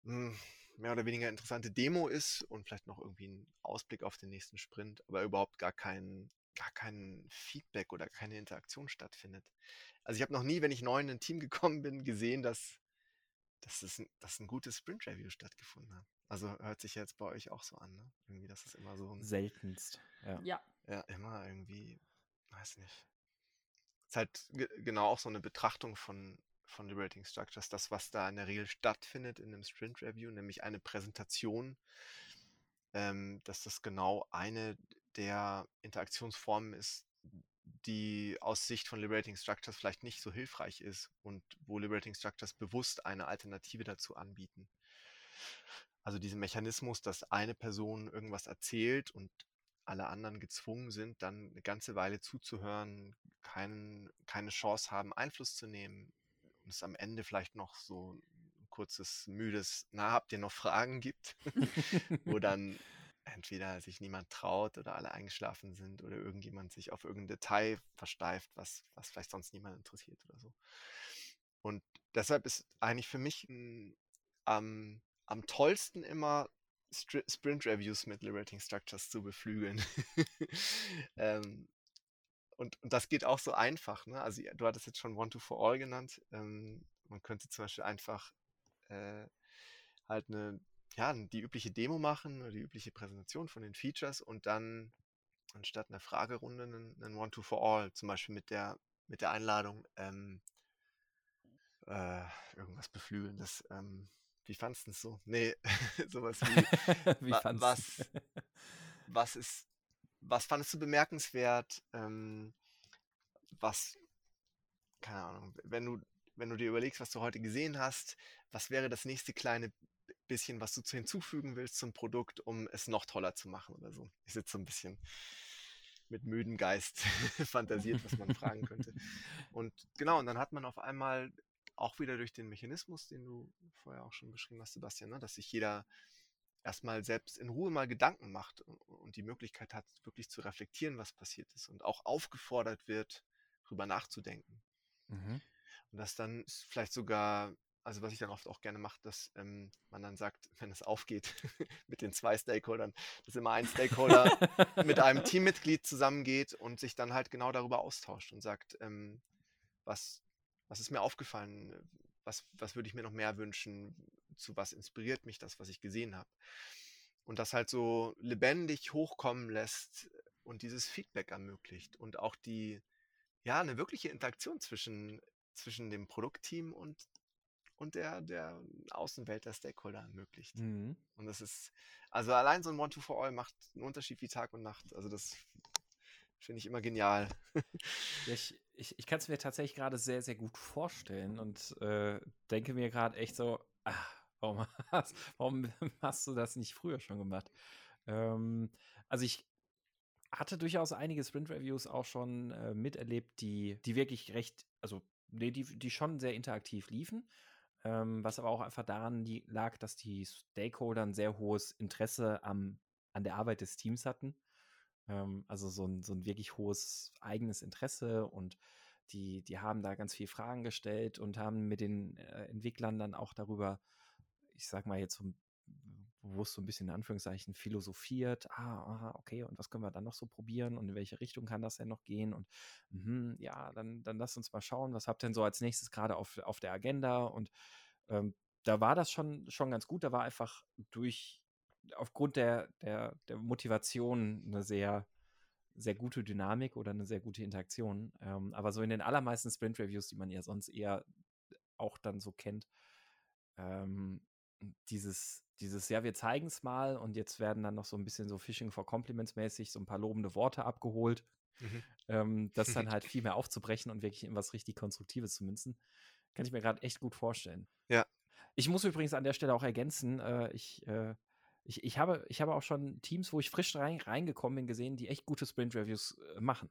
hm, mehr oder weniger interessante Demo ist und vielleicht noch irgendwie ein Ausblick auf den nächsten Sprint, aber überhaupt gar kein, gar kein Feedback oder keine Interaktion stattfindet. Also ich habe noch nie, wenn ich neu in ein Team *laughs* gekommen bin, gesehen, dass, dass, es, dass ein gutes Sprint-Review stattgefunden hat. Also hört sich jetzt bei euch auch so an, ne? Irgendwie, das ist immer so ein. Seltenst, ja. Ja, ja immer irgendwie, weiß nicht. Es ist halt genau auch so eine Betrachtung von, von Liberating Structures, das, was da in der Regel stattfindet in einem Sprint-Review, nämlich eine Präsentation ähm, dass das genau eine der Interaktionsformen ist, die aus Sicht von Liberating Structures vielleicht nicht so hilfreich ist und wo Liberating Structures bewusst eine Alternative dazu anbieten. Also diesen Mechanismus, dass eine Person irgendwas erzählt und alle anderen gezwungen sind, dann eine ganze Weile zuzuhören, kein, keine Chance haben, Einfluss zu nehmen und es am Ende vielleicht noch so ein kurzes, müdes, na, habt ihr noch Fragen gibt, *laughs* wo dann entweder sich niemand traut oder alle eingeschlafen sind oder irgendjemand sich auf irgendein Detail versteift, was, was vielleicht sonst niemand interessiert oder so. Und deshalb ist eigentlich für mich m, am, am tollsten immer Sprint-Reviews mit Liberating Structures zu beflügeln. *laughs* ähm, und, und das geht auch so einfach. Ne? Also du hattest jetzt schon One-to-For-All genannt. Ähm, man könnte zum Beispiel einfach äh, halt eine ja, die übliche Demo machen oder die übliche Präsentation von den Features und dann anstatt einer Fragerunde einen, einen One-to-For-All, zum Beispiel mit der, mit der Einladung, ähm, äh, irgendwas Beflügelndes. Ähm, wie fandest du es so? Nee, *laughs* sowas wie, *laughs* wie wa was, was ist, was fandest du bemerkenswert? Ähm, was, keine Ahnung, wenn du, wenn du dir überlegst, was du heute gesehen hast, was wäre das nächste kleine bisschen, was du zu hinzufügen willst zum Produkt, um es noch toller zu machen oder so. Ich sitze so ein bisschen mit müden Geist *laughs* fantasiert, was man fragen könnte. *laughs* Und genau, und dann hat man auf einmal auch wieder durch den Mechanismus, den du vorher auch schon beschrieben hast, Sebastian, ne, dass sich jeder erstmal selbst in Ruhe mal Gedanken macht und die Möglichkeit hat, wirklich zu reflektieren, was passiert ist und auch aufgefordert wird, darüber nachzudenken. Mhm. Und dass dann vielleicht sogar also was ich dann oft auch gerne mache, dass ähm, man dann sagt, wenn es aufgeht *laughs* mit den zwei Stakeholdern, dass immer ein Stakeholder mit einem *laughs* Teammitglied zusammengeht und sich dann halt genau darüber austauscht und sagt, ähm, was, was ist mir aufgefallen, was, was würde ich mir noch mehr wünschen, zu was inspiriert mich das, was ich gesehen habe. Und das halt so lebendig hochkommen lässt und dieses Feedback ermöglicht und auch die, ja, eine wirkliche Interaktion zwischen, zwischen dem Produktteam und und der, der Außenwelt der Stakeholder ermöglicht. Mhm. Und das ist, also allein so ein One-to-For-All macht einen Unterschied wie Tag und Nacht. Also das finde ich immer genial. *laughs* Ja, ich ich, ich kann es mir tatsächlich gerade sehr, sehr gut vorstellen und äh, denke mir gerade echt so, ach, warum, *laughs* hast, warum *laughs* hast du das nicht früher schon gemacht? Ähm, also ich hatte durchaus einige Sprint-Reviews auch schon äh, miterlebt, die, die wirklich recht, also nee, die, die schon sehr interaktiv liefen ähm, was aber auch einfach daran lag, dass die Stakeholder ein sehr hohes Interesse am, an der Arbeit des Teams hatten. Ähm, also so ein, so ein wirklich hohes eigenes Interesse und die, die haben da ganz viele Fragen gestellt und haben mit den äh, Entwicklern dann auch darüber, ich sag mal jetzt so bewusst so ein bisschen in Anführungszeichen philosophiert, ah, aha, okay, und was können wir dann noch so probieren und in welche Richtung kann das denn noch gehen? Und mh, ja, dann, dann lass uns mal schauen, was habt denn so als nächstes gerade auf, auf der Agenda? Und ähm, da war das schon, schon ganz gut, da war einfach durch, aufgrund der, der, der Motivation eine sehr, sehr gute Dynamik oder eine sehr gute Interaktion, ähm, aber so in den allermeisten Sprint-Reviews, die man ja sonst eher auch dann so kennt, ähm, dieses, dieses, ja, wir zeigen es mal und jetzt werden dann noch so ein bisschen so Fishing for Compliments mäßig so ein paar lobende Worte abgeholt, mhm. ähm, *laughs* das dann halt viel mehr aufzubrechen und wirklich in was richtig Konstruktives zu münzen. Kann ich mir gerade echt gut vorstellen. Ja. Ich muss übrigens an der Stelle auch ergänzen, äh, ich, äh, ich, ich, habe, ich habe auch schon Teams, wo ich frisch rein, reingekommen bin, gesehen, die echt gute Sprint-Reviews äh, machen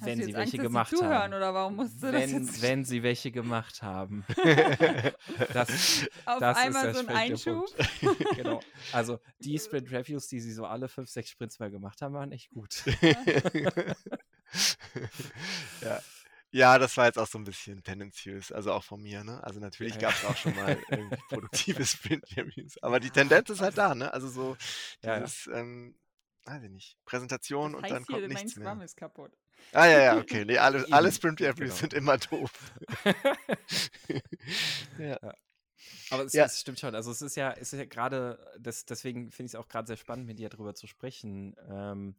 wenn sie welche Angst, gemacht sie haben. Oder warum musst du wenn, das jetzt wenn sie welche gemacht haben. *laughs* das, Auf das einmal so ein Einschub. *laughs* genau. *laughs* Also die Sprint Reviews, die sie so alle fünf, sechs Sprints mal gemacht haben, waren echt gut. ja. Ja, das war jetzt auch so ein bisschen tendenziös, also auch von mir, ne? Also natürlich ja, gab es auch schon mal irgendwie produktive Sprint-Reviews, aber die Tendenz ist halt da, ne? Also so dieses, ja. ähm, weiß ich nicht, Präsentation das heißt und dann hier, kommt nichts mein Scrum mehr. ist kaputt. Ah ja, ja, okay. Nee, alle, *laughs* alle Sprint Reviews genau. sind immer doof. *laughs* ja. ja. Aber es, ja. es, stimmt schon. Also es ist ja, es ist ja gerade, deswegen finde ich es auch gerade sehr spannend, mit dir darüber zu sprechen. Ähm,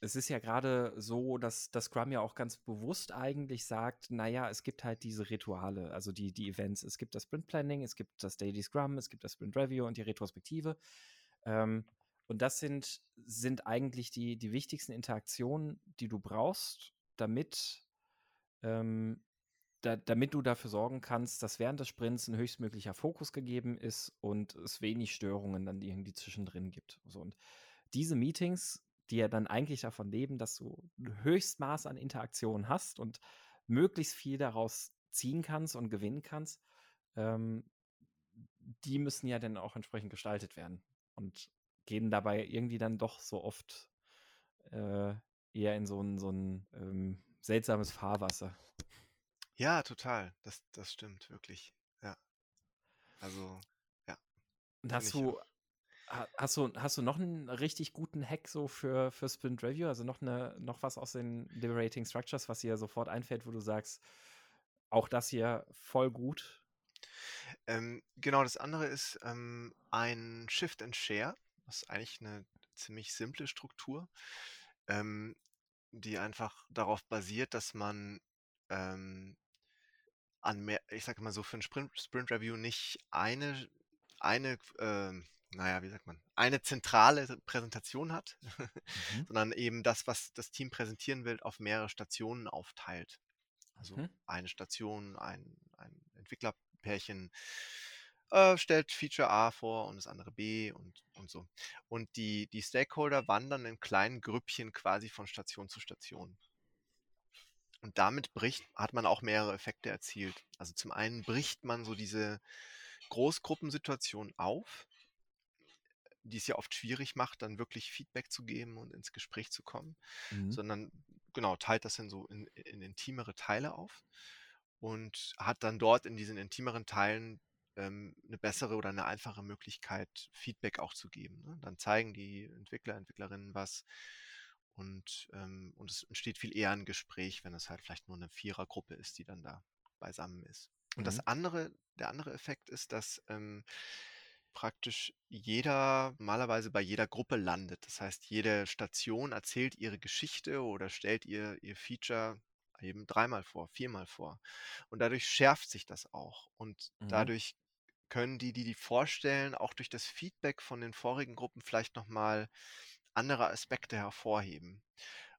es ist ja gerade so, dass das Scrum ja auch ganz bewusst eigentlich sagt, naja, es gibt halt diese Rituale, also die, die Events. Es gibt das Sprint Planning, es gibt das Daily Scrum, es gibt das Sprint Review und die Retrospektive. Ähm, und das sind, sind eigentlich die, die wichtigsten Interaktionen, die du brauchst, damit, ähm, da, damit du dafür sorgen kannst, dass während des Sprints ein höchstmöglicher Fokus gegeben ist und es wenig Störungen dann irgendwie zwischendrin gibt. So, und diese Meetings, die ja dann eigentlich davon leben, dass du ein Höchstmaß an Interaktion hast und möglichst viel daraus ziehen kannst und gewinnen kannst, ähm, die müssen ja dann auch entsprechend gestaltet werden und gehen dabei irgendwie dann doch so oft äh, eher in so ein, so ein ähm, seltsames Fahrwasser. Ja, total. Das, das stimmt wirklich. Ja. Also, ja. Und hast du, hast du, hast du noch einen richtig guten Hack so für, für Sprint Review? Also noch eine, noch was aus den Liberating Structures, was dir sofort einfällt, wo du sagst, auch das hier voll gut? Ähm, genau, das andere ist ähm, ein Shift and Share. Das ist eigentlich eine ziemlich simple Struktur, ähm, die einfach darauf basiert, dass man ähm, an mehr, ich sage mal so, für ein Sprint, Sprint Review nicht eine, eine, äh, naja, wie sagt man, eine zentrale Präsentation hat, mhm. sondern eben das, was das Team präsentieren will, auf mehrere Stationen aufteilt. Also mhm. eine Station, ein, ein Entwicklerpärchen äh, stellt Feature A vor und das andere B und, und so. Und die, die Stakeholder wandern in kleinen Grüppchen quasi von Station zu Station. Und damit bricht, hat man auch mehrere Effekte erzielt. Also zum einen bricht man so diese Großgruppensituation auf, die es ja oft schwierig macht, dann wirklich Feedback zu geben und ins Gespräch zu kommen, mhm. sondern genau, teilt das in so in, in intimere Teile auf und hat dann dort in diesen intimeren Teilen ähm, eine bessere oder eine einfache Möglichkeit, Feedback auch zu geben. Ne? Dann zeigen die Entwickler, Entwicklerinnen was und, ähm, und es entsteht viel eher ein Gespräch, wenn es halt vielleicht nur eine Vierergruppe ist, die dann da beisammen ist. Und mhm. das andere, der andere Effekt ist, dass ähm, praktisch jeder normalerweise bei jeder Gruppe landet. Das heißt, jede Station erzählt ihre Geschichte oder stellt ihr, ihr Feature eben dreimal vor, viermal vor. Und dadurch schärft sich das auch. Und mhm. dadurch können die, die die vorstellen, auch durch das Feedback von den vorigen Gruppen vielleicht nochmal andere Aspekte hervorheben.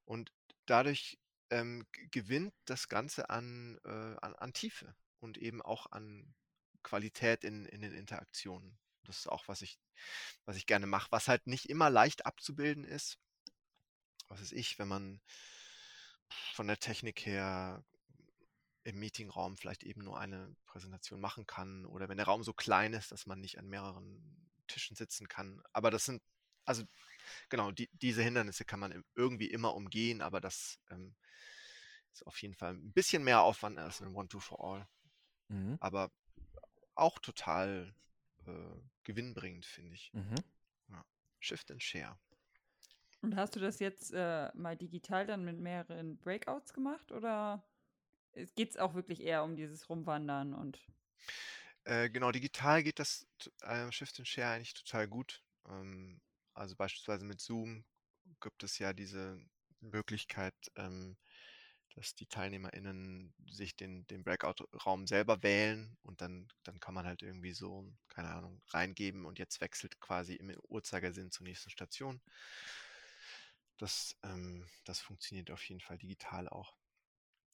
Und dadurch ähm, gewinnt das Ganze an, äh, an, an, Tiefe und eben auch an Qualität in, in den Interaktionen. Das ist auch, was ich, was ich gerne mache, was halt nicht immer leicht abzubilden ist. Was ist ich, wenn man von der Technik her im Meetingraum vielleicht eben nur eine Präsentation machen kann oder wenn der Raum so klein ist, dass man nicht an mehreren Tischen sitzen kann. Aber das sind, also genau, die, diese Hindernisse kann man irgendwie immer umgehen, aber das ähm, ist auf jeden Fall ein bisschen mehr Aufwand als ein One-Two-for-All. Mhm. Aber auch total äh, gewinnbringend, finde ich. Mhm. Ja. Shift and Share. Und hast du das jetzt äh, mal digital dann mit mehreren Breakouts gemacht oder geht es auch wirklich eher um dieses Rumwandern und. Äh, genau, digital geht das äh, Shift and Share eigentlich total gut. Ähm, also beispielsweise mit Zoom gibt es ja diese Möglichkeit, ähm, dass die TeilnehmerInnen sich den, den Breakout-Raum selber wählen und dann, dann kann man halt irgendwie so, keine Ahnung, reingeben und jetzt wechselt quasi im Uhrzeigersinn zur nächsten Station. Das, ähm, das funktioniert auf jeden Fall digital auch.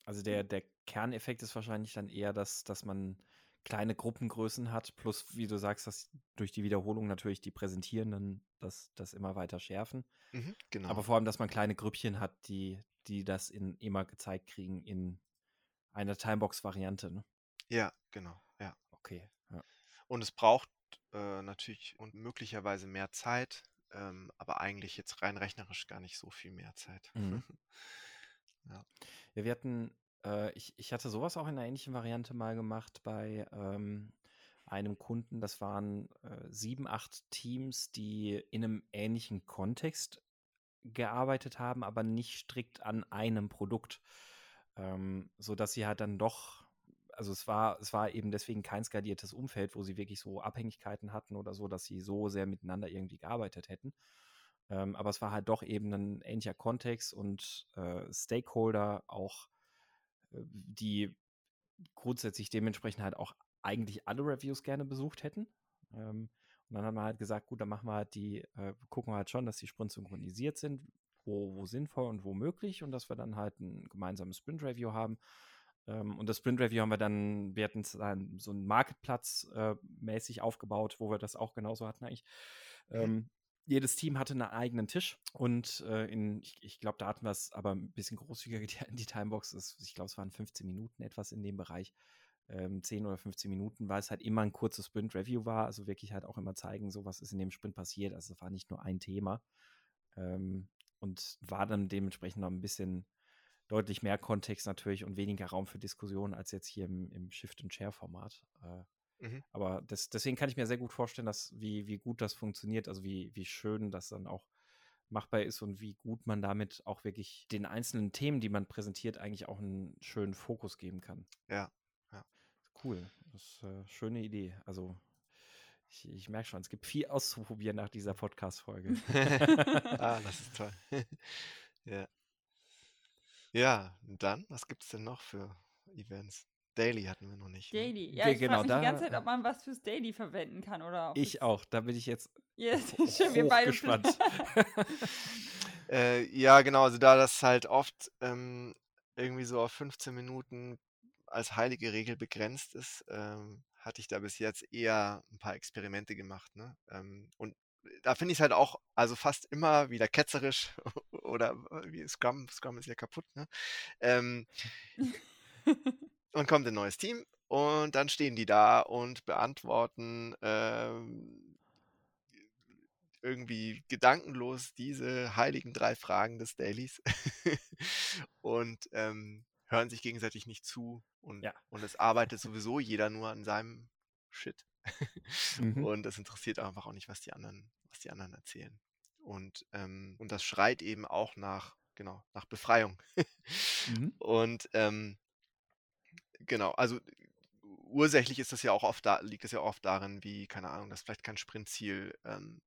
Also der, der Kerneffekt ist wahrscheinlich dann eher, dass, dass man kleine Gruppengrößen hat, plus, wie du sagst, dass durch die Wiederholung natürlich die Präsentierenden das, das immer weiter schärfen. Mhm, genau. Aber vor allem, dass man kleine Grüppchen hat, die, die das in, immer gezeigt kriegen in einer Timebox-Variante. Ne? Ja, genau, ja. Okay. Ja. Und es braucht äh, natürlich und möglicherweise mehr Zeit, ähm, aber eigentlich jetzt rein rechnerisch gar nicht so viel mehr Zeit. Mhm. *laughs* ja. ja. Wir hatten äh, ich, ich hatte sowas auch in einer ähnlichen Variante mal gemacht bei ähm, einem Kunden. Das waren äh, sieben, acht Teams, die in einem ähnlichen Kontext gearbeitet haben, aber nicht strikt an einem Produkt. Ähm, so dass sie halt dann doch, also es war, es war eben deswegen kein skaliertes Umfeld, wo sie wirklich so Abhängigkeiten hatten oder so, dass sie so sehr miteinander irgendwie gearbeitet hätten. Ähm, aber es war halt doch eben ein ähnlicher Kontext und äh, Stakeholder auch die grundsätzlich dementsprechend halt auch eigentlich alle Reviews gerne besucht hätten. Ähm, Und dann haben wir halt gesagt, gut, dann machen wir halt die, äh, gucken wir halt schon, dass die Sprints synchronisiert sind, wo, wo sinnvoll und wo möglich und dass wir dann halt ein gemeinsames Sprint-Review haben. Ähm, und das Sprint-Review haben wir dann, wir hatten so einen Marketplatz äh, mäßig aufgebaut, wo wir das auch genauso hatten eigentlich. Mhm. Ähm, jedes Team hatte einen eigenen Tisch und äh, in, ich, ich glaube, da hatten wir es aber ein bisschen großzügiger, *laughs* die, die Timebox ich glaube, es waren 15 Minuten etwas in dem Bereich, ähm, 10 oder 15 Minuten, weil es halt immer ein kurzes Sprint-Review war, also wirklich halt auch immer zeigen, so was ist in dem Sprint passiert, also es war nicht nur ein Thema. Ähm, und war dann dementsprechend noch ein bisschen deutlich mehr Kontext natürlich und weniger Raum für Diskussionen als jetzt hier im, im Shift-and-Share-Format. Äh, Mhm. Aber das, deswegen kann ich mir sehr gut vorstellen, dass wie, wie gut das funktioniert, also wie, wie schön das dann auch machbar ist und wie gut man damit auch wirklich den einzelnen Themen, die man präsentiert, eigentlich auch einen schönen Fokus geben kann. Ja. ja. Cool. Das ist eine äh, schöne Idee. Also ich, ich merke schon, es gibt viel auszuprobieren nach dieser Podcast-Folge. *laughs* ah, *laughs* das ist toll. *laughs* ja. Ja, und dann, was gibt es denn noch für Events? Daily hatten wir noch nicht. Ne? Daily, ja, ich genau, frage mich da, die ganze Zeit, ob man was fürs Daily verwenden kann oder Ich auch, da bin ich jetzt yes, *laughs* schön, wir beide gespannt. *laughs* *laughs* äh, ja, genau, also da das halt oft ähm, irgendwie so auf 15 Minuten als heilige Regel begrenzt ist, ähm, hatte ich da bis jetzt eher ein paar Experimente gemacht. Ne? Ähm, und da finde ich es halt auch, also fast immer wieder ketzerisch oder wie Scrum, Scrum ist ja kaputt, ne? Ähm, und kommt ein neues Team und dann stehen die da und beantworten ähm, irgendwie gedankenlos diese heiligen drei Fragen des Dailies *laughs* und ähm, hören sich gegenseitig nicht zu und, ja. und es arbeitet sowieso jeder nur an seinem Shit. *laughs* mhm. Und es interessiert einfach auch nicht, was die anderen, was die anderen erzählen. Und, ähm, und das schreit eben auch nach, genau, nach Befreiung. mhm. *laughs* Und ähm, Genau, also ursächlich ist das ja auch oft da, liegt es ja oft darin, wie, keine Ahnung, dass vielleicht kein Sprintziel ähm, genau.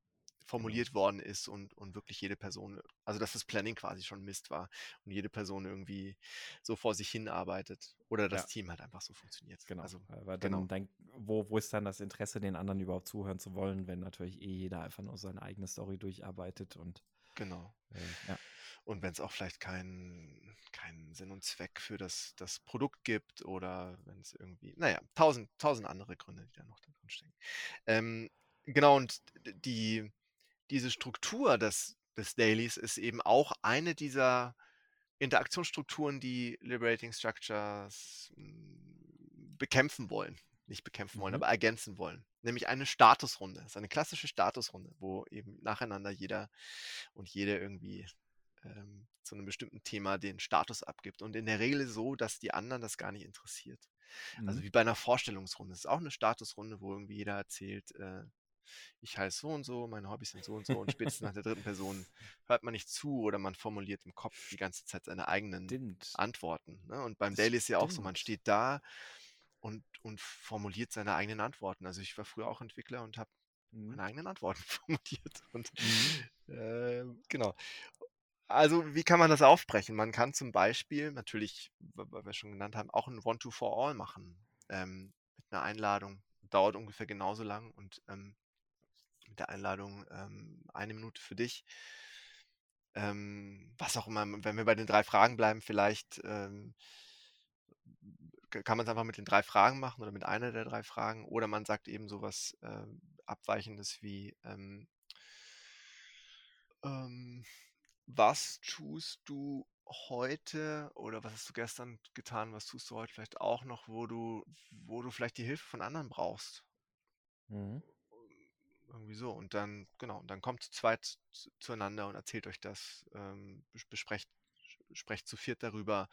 formuliert worden ist und, und wirklich jede Person, also dass das Planning quasi schon Mist war und jede Person irgendwie so vor sich hin arbeitet oder das ja. Team halt einfach so funktioniert. Genau. Also, Weil dann, genau. Dann, wo, wo ist dann das Interesse, den anderen überhaupt zuhören zu wollen, wenn natürlich eh jeder einfach nur seine eigene Story durcharbeitet und genau. Äh, ja. Und wenn es auch vielleicht keinen keinen Sinn und Zweck für das, das Produkt gibt oder wenn es irgendwie, naja, tausend, tausend andere Gründe, die da noch drin stecken. Ähm, genau, und die, diese Struktur des, des Dailies ist eben auch eine dieser Interaktionsstrukturen, die Liberating Structures hm, bekämpfen wollen. Nicht bekämpfen wollen, mhm. aber ergänzen wollen. Nämlich eine Statusrunde. Das ist eine klassische Statusrunde, wo eben nacheinander jeder und jede irgendwie ähm, zu einem bestimmten Thema den Status abgibt. Und in der Regel so, dass die anderen das gar nicht interessiert. Also mhm. Also wie bei einer Vorstellungsrunde. Es ist auch eine Statusrunde, wo irgendwie jeder erzählt, äh, ich heiße so und so, meine Hobbys sind so und so und spätestens nach *laughs* der dritten Person hört man nicht zu oder man formuliert im Kopf die ganze Zeit seine eigenen stimmt. Antworten. Ne? Und beim das Daily ist ja auch so, man steht da und, und formuliert seine eigenen Antworten. Also ich war früher auch Entwickler und habe mhm. meine eigenen Antworten *laughs* formuliert. Und mhm. äh, genau. Also, wie kann man das aufbrechen? Man kann zum Beispiel natürlich, weil wir schon genannt haben, auch ein One-to-For-All machen ähm, mit einer Einladung. Dauert ungefähr genauso lang und ähm, mit der Einladung ähm, eine Minute für dich. Ähm, was auch immer, wenn wir bei den drei Fragen bleiben, vielleicht ähm, kann man es einfach mit den drei Fragen machen oder mit einer der drei Fragen. Oder man sagt eben sowas äh, Abweichendes wie ähm, was tust du heute oder was hast du gestern getan, was tust du heute vielleicht auch noch, wo du, wo du vielleicht die Hilfe von anderen brauchst? Mhm. Irgendwie so. Und dann, genau, und dann kommt zu zweit zueinander und erzählt euch das, ähm, besprecht, sprecht zu viert darüber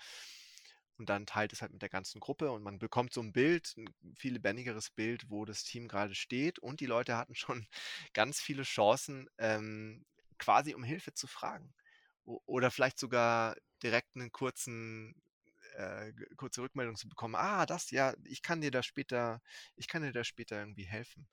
und dann teilt es halt mit der ganzen Gruppe und man bekommt so ein Bild, ein viel lebendigeres Bild, wo das Team gerade steht und die Leute hatten schon *laughs* ganz viele Chancen, ähm, quasi um Hilfe zu fragen oder vielleicht sogar direkt einen kurzen äh, kurze Rückmeldung zu bekommen, ah, das, ja, ich kann dir da später, ich kann dir da später irgendwie helfen.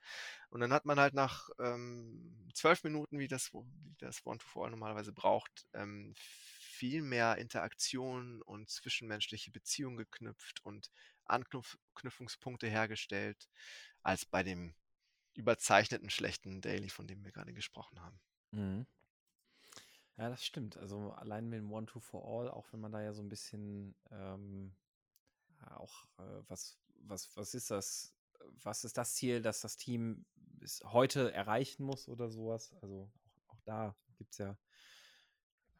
Und dann hat man halt nach ähm, zwölf Minuten, wie das, wie das One-to-Four normalerweise braucht, ähm, viel mehr Interaktion und zwischenmenschliche Beziehungen geknüpft und Anknüpfungspunkte hergestellt, als bei dem überzeichneten schlechten Daily, von dem wir gerade gesprochen haben. Mhm. Ja, das stimmt. Also allein mit dem One-Two-For-All, auch wenn man da ja so ein bisschen ähm, auch äh, was, was, was ist das? Was ist das Ziel, das das Team bis heute erreichen muss oder sowas? Also auch, auch da gibt es ja,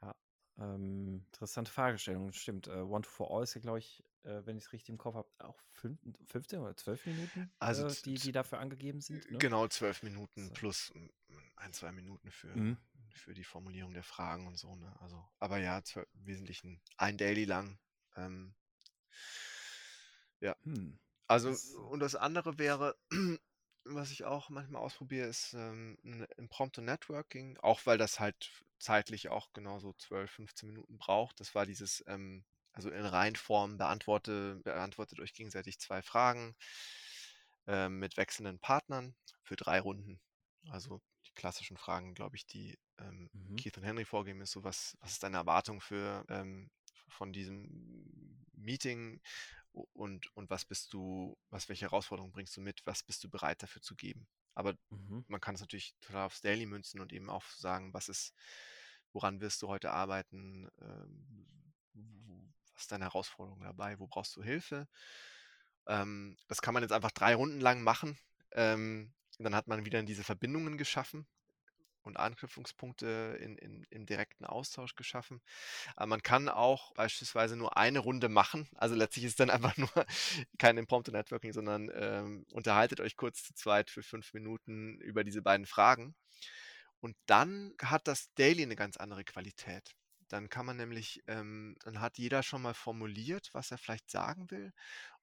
ja ähm, interessante Fragestellungen. Stimmt. Äh, One-to-For-All ist ja, glaube ich, äh, wenn ich es richtig im Kopf habe, auch 15 oder 12 Minuten, also äh, die, die dafür angegeben sind. Ne? Genau, 12 Minuten so. plus ein, zwei Minuten für, mhm. Für die Formulierung der Fragen und so. Ne? Also, aber ja, im Wesentlichen ein Daily lang. Ähm, ja. Hm. Also, und das andere wäre, *clears throat* was ich auch manchmal ausprobiere, ist ähm, ein Impromptu Networking, auch weil das halt zeitlich auch genauso 12, 15 Minuten braucht. Das war dieses, ähm, also in Reihenform beantworte, beantwortet euch gegenseitig zwei Fragen äh, mit wechselnden Partnern für drei Runden. Also klassischen Fragen, glaube ich, die ähm, mhm. Keith und Henry vorgeben, ist so, was, was ist deine Erwartung für ähm, von diesem Meeting und, und was bist du, was, welche Herausforderungen bringst du mit, was bist du bereit dafür zu geben. Aber mhm. man kann es natürlich total aufs Daily münzen und eben auch sagen, was ist, woran wirst du heute arbeiten, ähm, was ist deine Herausforderung dabei, wo brauchst du Hilfe. Ähm, das kann man jetzt einfach drei Runden lang machen. Ähm, dann hat man wieder diese Verbindungen geschaffen und Anknüpfungspunkte in, in, im direkten Austausch geschaffen. Aber man kann auch beispielsweise nur eine Runde machen. Also letztlich ist dann *laughs* einfach nur kein Impromptu Networking, sondern ähm, unterhaltet euch kurz zu zweit für fünf Minuten über diese beiden Fragen. Und dann hat das Daily eine ganz andere Qualität. Dann kann man nämlich, ähm, dann hat jeder schon mal formuliert, was er vielleicht sagen will.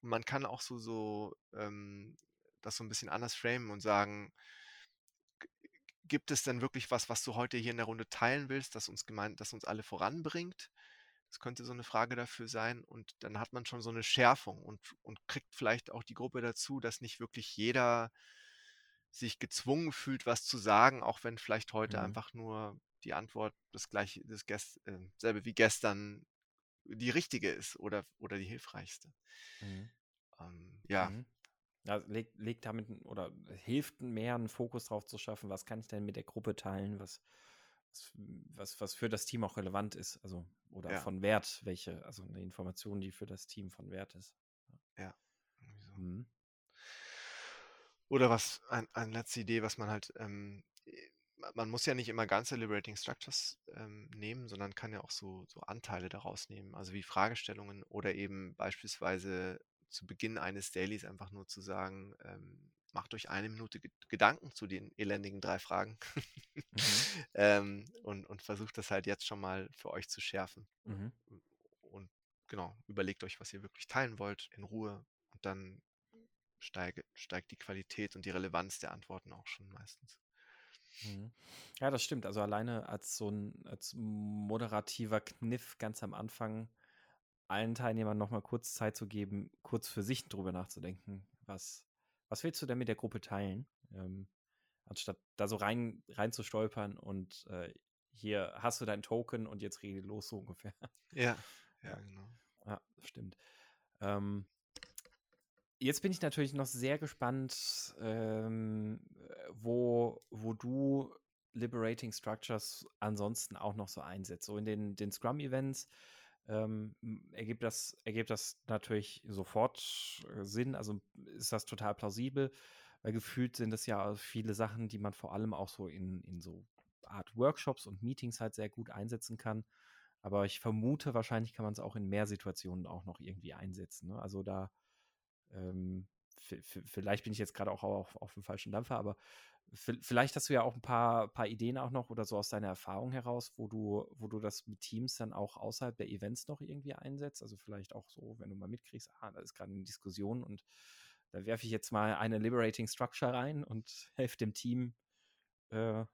Und man kann auch so, so ähm, das so ein bisschen anders framen und sagen, gibt es denn wirklich was, was du heute hier in der Runde teilen willst, das uns gemeint, das uns alle voranbringt? Das könnte so eine Frage dafür sein. Und dann hat man schon so eine Schärfung und, und kriegt vielleicht auch die Gruppe dazu, dass nicht wirklich jeder sich gezwungen fühlt, was zu sagen, auch wenn vielleicht heute mhm. einfach nur die Antwort das gleiche, das Gest, äh, selbe wie gestern die richtige ist oder, oder die hilfreichste. Mhm. Ähm, ja. Mhm. Ja, legt, legt damit oder hilft mehr einen Fokus drauf zu schaffen, was kann ich denn mit der Gruppe teilen, was, was, was für das Team auch relevant ist, also oder ja. von Wert, welche, also eine Information, die für das Team von Wert ist. Ja. So. Mhm. Oder was, ein, eine letzte Idee, was man halt, ähm, man muss ja nicht immer ganze Liberating Structures ähm, nehmen, sondern kann ja auch so, so Anteile daraus nehmen, also wie Fragestellungen oder eben beispielsweise zu Beginn eines Dailies einfach nur zu sagen, ähm, macht euch eine Minute Gedanken zu den elendigen drei Fragen *laughs* mhm. ähm, und, und versucht das halt jetzt schon mal für euch zu schärfen. Mhm. Und genau, überlegt euch, was ihr wirklich teilen wollt, in Ruhe und dann steige, steigt die Qualität und die Relevanz der Antworten auch schon meistens. Mhm. Ja, das stimmt. Also alleine als so ein als moderativer Kniff ganz am Anfang allen Teilnehmern nochmal kurz Zeit zu geben, kurz für sich drüber nachzudenken. Was, was willst du denn mit der Gruppe teilen? Ähm, anstatt da so rein, rein zu stolpern und äh, hier hast du dein Token und jetzt rede los so ungefähr. Ja, *laughs* ja, genau. Ja, stimmt. Ähm, jetzt bin ich natürlich noch sehr gespannt, ähm, wo, wo du Liberating Structures ansonsten auch noch so einsetzt. So in den, den Scrum-Events ähm, ergibt, das, ergibt das natürlich sofort äh, Sinn. Also ist das total plausibel, weil gefühlt sind das ja viele Sachen, die man vor allem auch so in, in so Art Workshops und Meetings halt sehr gut einsetzen kann. Aber ich vermute, wahrscheinlich kann man es auch in mehr Situationen auch noch irgendwie einsetzen. Ne? Also da, ähm, vielleicht bin ich jetzt gerade auch auf, auf dem falschen Dampfer, aber Vielleicht hast du ja auch ein paar, paar Ideen auch noch oder so aus deiner Erfahrung heraus, wo du, wo du das mit Teams dann auch außerhalb der Events noch irgendwie einsetzt. Also vielleicht auch so, wenn du mal mitkriegst, ah, da ist gerade eine Diskussion und da werfe ich jetzt mal eine Liberating Structure rein und *laughs* helfe dem Team, äh,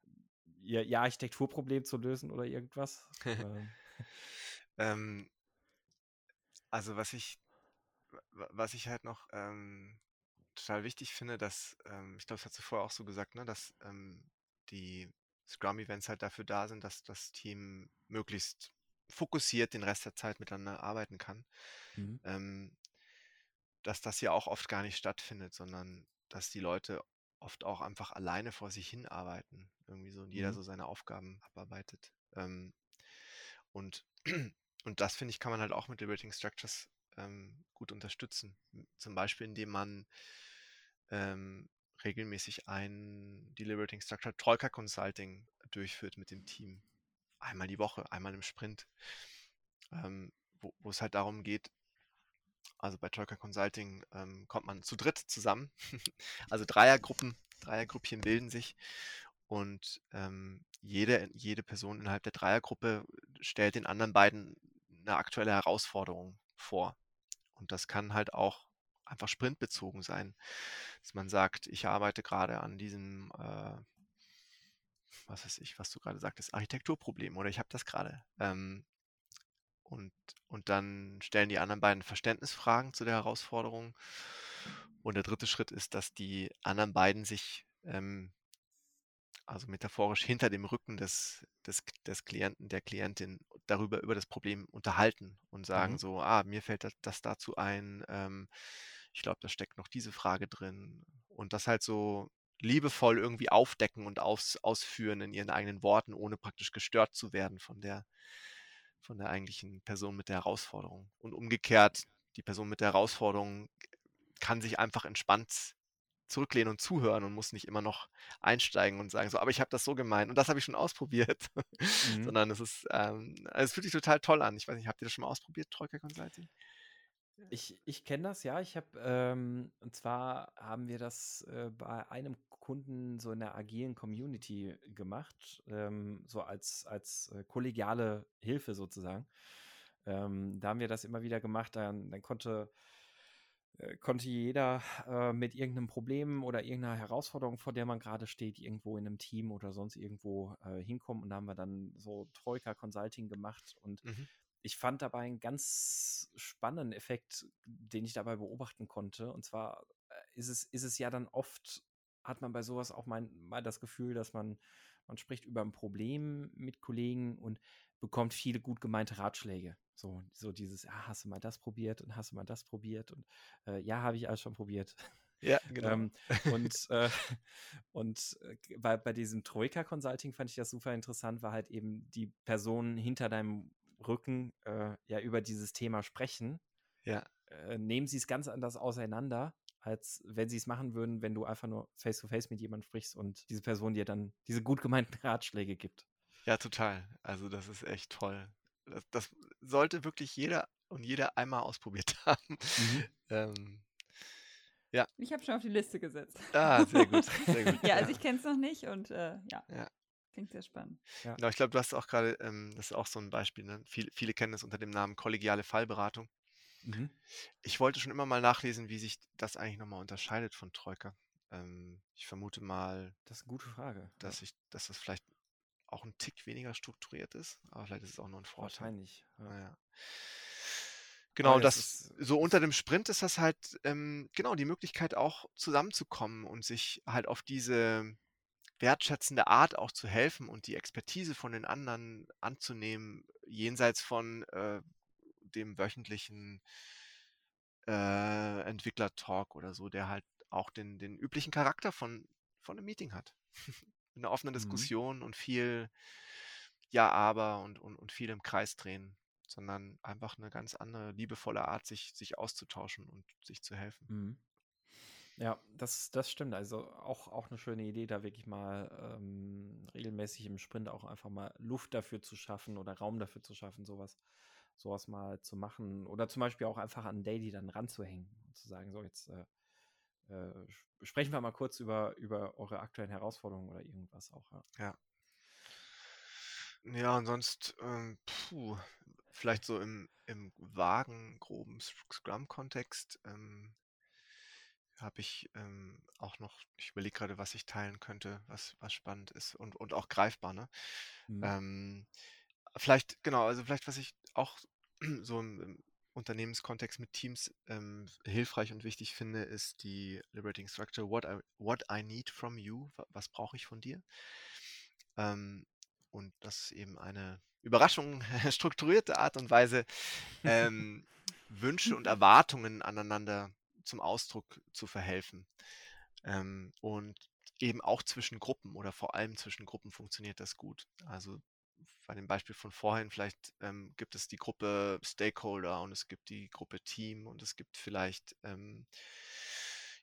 ihr, ihr Architekturproblem zu lösen oder irgendwas. *laughs* Ähm. also was ich, was ich halt noch ähm, total wichtig finde, dass, ähm, ich glaube, das hast du vorher auch so gesagt, ne, dass ähm, die Scrum-Events halt dafür da sind, dass das Team möglichst fokussiert den Rest der Zeit miteinander arbeiten kann. Mhm. Ähm, dass das ja auch oft gar nicht stattfindet, sondern dass die Leute oft auch einfach alleine vor sich hin arbeiten. Irgendwie so und jeder Mhm. so seine Aufgaben abarbeitet. Ähm, und, *clears throat* und das, finde ich, kann man halt auch mit Liberating Structures ähm, gut unterstützen. Zum Beispiel, indem man ähm, regelmäßig ein Deliberating Structure Troika Consulting durchführt mit dem Team. Einmal die Woche, einmal im Sprint. Ähm, wo, es halt darum geht, also bei Troika Consulting ähm, kommt man zu dritt zusammen. *laughs* also Dreiergruppen, Dreiergruppchen bilden sich und ähm, jede, jede Person innerhalb der Dreiergruppe stellt den anderen beiden eine aktuelle Herausforderung vor. Und das kann halt auch einfach sprintbezogen sein. Dass man sagt, ich arbeite gerade an diesem, äh, was weiß ich, was du gerade sagtest, Architekturproblem oder ich habe das gerade. Ähm, und, und dann stellen die anderen beiden Verständnisfragen zu der Herausforderung. Und der dritte Schritt ist, dass die anderen beiden sich ähm, also metaphorisch hinter dem Rücken des, des, des Klienten, der Klientin darüber, über das Problem unterhalten und sagen Mhm. so, ah, mir fällt das, das dazu ein, ähm, ich glaube, da steckt noch diese Frage drin. Und das halt so liebevoll irgendwie aufdecken und aus, ausführen in ihren eigenen Worten, ohne praktisch gestört zu werden von der, von der eigentlichen Person mit der Herausforderung. Und umgekehrt, die Person mit der Herausforderung kann sich einfach entspannt zurücklehnen und zuhören und muss nicht immer noch einsteigen und sagen so, aber ich habe das so gemeint und das habe ich schon ausprobiert, *laughs* Mhm. sondern es ist, ähm, also es fühlt sich total toll an. Ich weiß nicht, habt ihr das schon mal ausprobiert, Troika Consulting? Ich, ich kenne das, ja. Ich habe, ähm, und zwar haben wir das äh, bei einem Kunden so in der agilen Community gemacht, ähm, so als, als äh, kollegiale Hilfe sozusagen. Ähm, da haben wir das immer wieder gemacht. Dann, dann konnte, äh, konnte jeder äh, mit irgendeinem Problem oder irgendeiner Herausforderung, vor der man gerade steht, irgendwo in einem Team oder sonst irgendwo äh, hinkommen. Und da haben wir dann so Troika Consulting gemacht und Mhm. Ich fand dabei einen ganz spannenden Effekt, den ich dabei beobachten konnte. Und zwar äh, ist es, ist es ja dann oft, hat man bei sowas auch mal, mal das Gefühl, dass man, man spricht über ein Problem mit Kollegen und bekommt viele gut gemeinte Ratschläge. So, so dieses, ah, hast du mal das probiert und hast du mal das probiert und äh, ja, habe ich alles schon probiert. Ja, *laughs* genau. Ähm, und *laughs* äh, *laughs* und äh, bei, bei diesem Troika Consulting fand ich das super interessant, weil halt eben die Personen hinter deinem Rücken äh, ja über dieses Thema sprechen. Ja. Äh, nehmen sie es ganz anders auseinander, als wenn sie es machen würden, wenn du einfach nur face-to-face mit jemandem sprichst und diese Person dir dann diese gut gemeinten *laughs* Ratschläge gibt. Ja, total. Also das ist echt toll. Das, das sollte wirklich jeder und jeder einmal ausprobiert *laughs* haben. Mhm. Ähm, Ich habe schon auf die Liste gesetzt. ah, sehr gut, sehr gut. *laughs* ja, also ich kenne es noch nicht und äh, ja. Ja. Klingt sehr spannend. Genau, ich glaube, du hast auch gerade, ähm, das ist auch so ein Beispiel, ne? Viele, viele kennen es unter dem Namen kollegiale Fallberatung. Mhm. Ich wollte schon immer mal nachlesen, wie sich das eigentlich nochmal unterscheidet von Troika. Ähm, ich vermute mal, Das ist eine gute Frage. dass ich, dass das vielleicht auch ein Tick weniger strukturiert ist, aber vielleicht ist es auch nur ein ja, Vorteil. wahrscheinlich. Ja. Naja. Genau, Aber das, das ist- so unter dem Sprint ist das halt ähm, genau die Möglichkeit auch zusammenzukommen und sich halt auf diese wertschätzende Art auch zu helfen und die Expertise von den anderen anzunehmen, jenseits von äh, dem wöchentlichen äh, Entwickler-Talk oder so, der halt auch den, den üblichen Charakter von, von einem Meeting hat. *laughs* Mit einer offenen Mhm. Diskussion und viel Ja, aber und, und, und viel im Kreis drehen, sondern einfach eine ganz andere, liebevolle Art, sich, sich auszutauschen und sich zu helfen. Mhm. Ja, das, das stimmt. Also auch, auch eine schöne Idee, da wirklich mal ähm, regelmäßig im Sprint auch einfach mal Luft dafür zu schaffen oder Raum dafür zu schaffen, sowas, sowas mal zu machen. Oder zum Beispiel auch einfach an Daily dann ranzuhängen und zu sagen, so jetzt äh, äh, sp- sprechen wir mal kurz über, über eure aktuellen Herausforderungen oder irgendwas auch. Ja. Ja, und sonst, ähm, puh, vielleicht so im, im vagen, groben Scrum-Kontext ähm, habe ich ähm, auch noch, ich überlege gerade, was ich teilen könnte, was, was spannend ist und, und auch greifbar, ne? Mhm. Ähm, vielleicht, genau, also vielleicht, was ich auch *clears throat* so im, im Unternehmenskontext mit Teams ähm, hilfreich und wichtig finde, ist die Liberating Structure, what I, what I need from you, wa- was brauche ich von dir? Ähm, und das ist eben eine Überraschung, *laughs* strukturierte Art und Weise, *laughs* ähm, Wünsche und Erwartungen aneinander zum Ausdruck zu verhelfen. Ähm, und eben auch zwischen Gruppen oder vor allem zwischen Gruppen funktioniert das gut. Also bei dem Beispiel von vorhin, vielleicht ähm, gibt es die Gruppe Stakeholder und es gibt die Gruppe Team und es gibt vielleicht ähm,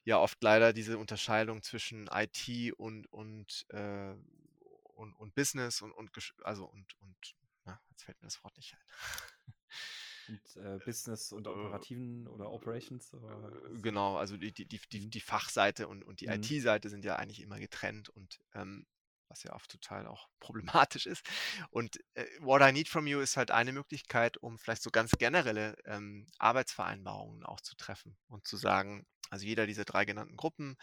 ja oft leider diese Unterscheidung zwischen IT und und äh, und, und Business und, und also und und na, jetzt fällt mir das Wort nicht ein. *laughs* Und äh, Business und äh, operativen oder Operations? Oder äh, genau, also die, die, die, die, die Fachseite und, und die mhm. IT-Seite sind ja eigentlich immer getrennt und ähm, was ja oft total auch *laughs* problematisch ist. Und äh, What I Need From You ist halt eine Möglichkeit, um vielleicht so ganz generelle ähm, Arbeitsvereinbarungen auch zu treffen und zu sagen, also jeder dieser drei genannten Gruppen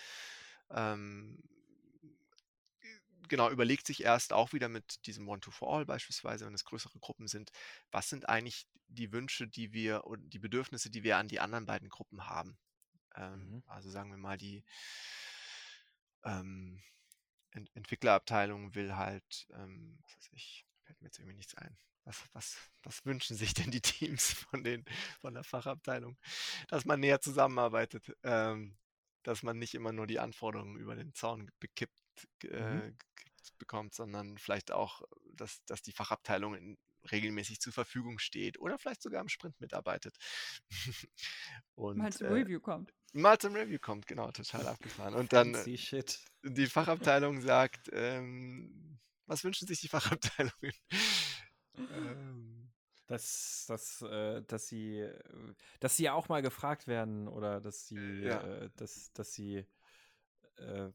ähm, genau, überlegt sich erst auch wieder mit diesem One-to-For-All beispielsweise, wenn es größere Gruppen sind, was sind eigentlich die Wünsche, die wir und die Bedürfnisse, die wir an die anderen beiden Gruppen haben. Ähm, mhm. Also sagen wir mal, die ähm, Ent Entwicklerabteilung will halt, ähm, was weiß ich, fällt mir jetzt irgendwie nichts ein. Was, was, was wünschen sich denn die Teams von, den, von der Fachabteilung? Dass man näher zusammenarbeitet, ähm, dass man nicht immer nur die Anforderungen über den Zaun bekippt äh, mhm. bekommt, sondern vielleicht auch, dass, dass die Fachabteilung in, regelmäßig zur Verfügung steht oder vielleicht sogar im Sprint mitarbeitet. *laughs* Und, mal zum äh, Review kommt. Mal zum Review kommt, genau, total abgefahren. Und dann die Fachabteilung sagt, ähm, was wünschen sich die Fachabteilungen? *laughs* ähm, dass, dass, äh, dass sie, äh, dass sie auch mal gefragt werden oder dass sie, ja. äh, dass, dass sie, äh,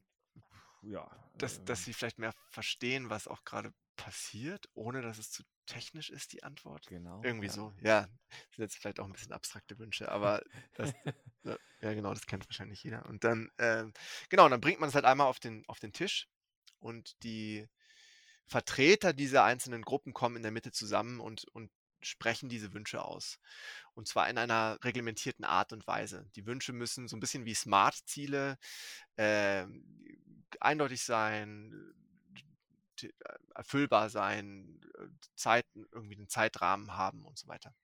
ja. Dass, dass ähm sie vielleicht mehr verstehen, was auch gerade passiert, ohne dass es zu technisch ist, die Antwort. Genau. Irgendwie ja. so. Ja, das sind jetzt vielleicht auch ein bisschen abstrakte Wünsche, aber das, *laughs* ja genau, das kennt wahrscheinlich jeder. Und dann, äh, genau, und dann bringt man es halt einmal auf den, auf den Tisch und die Vertreter dieser einzelnen Gruppen kommen in der Mitte zusammen und, und sprechen diese Wünsche aus. Und zwar in einer reglementierten Art und Weise. Die Wünsche müssen so ein bisschen wie Smart-Ziele äh, eindeutig sein, äh, erfüllbar sein, äh, Zeiten, irgendwie einen Zeitrahmen haben und so weiter.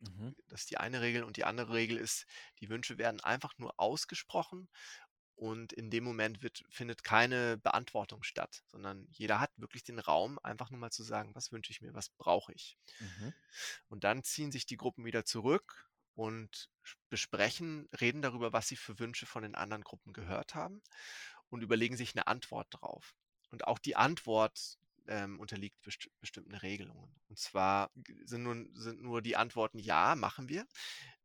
Mhm. Das ist die eine Regel. Und die andere Regel ist, die Wünsche werden einfach nur ausgesprochen und in dem Moment wird, findet keine Beantwortung statt, sondern jeder hat wirklich den Raum, einfach nur mal zu sagen, was wünsche ich mir, was brauche ich. Mhm. Und dann ziehen sich die Gruppen wieder zurück und besprechen, reden darüber, was sie für Wünsche von den anderen Gruppen gehört haben und überlegen sich eine Antwort drauf. Und auch die Antwort ähm, unterliegt best bestimmten Regelungen. Und zwar sind nur, sind nur die Antworten Ja, machen wir,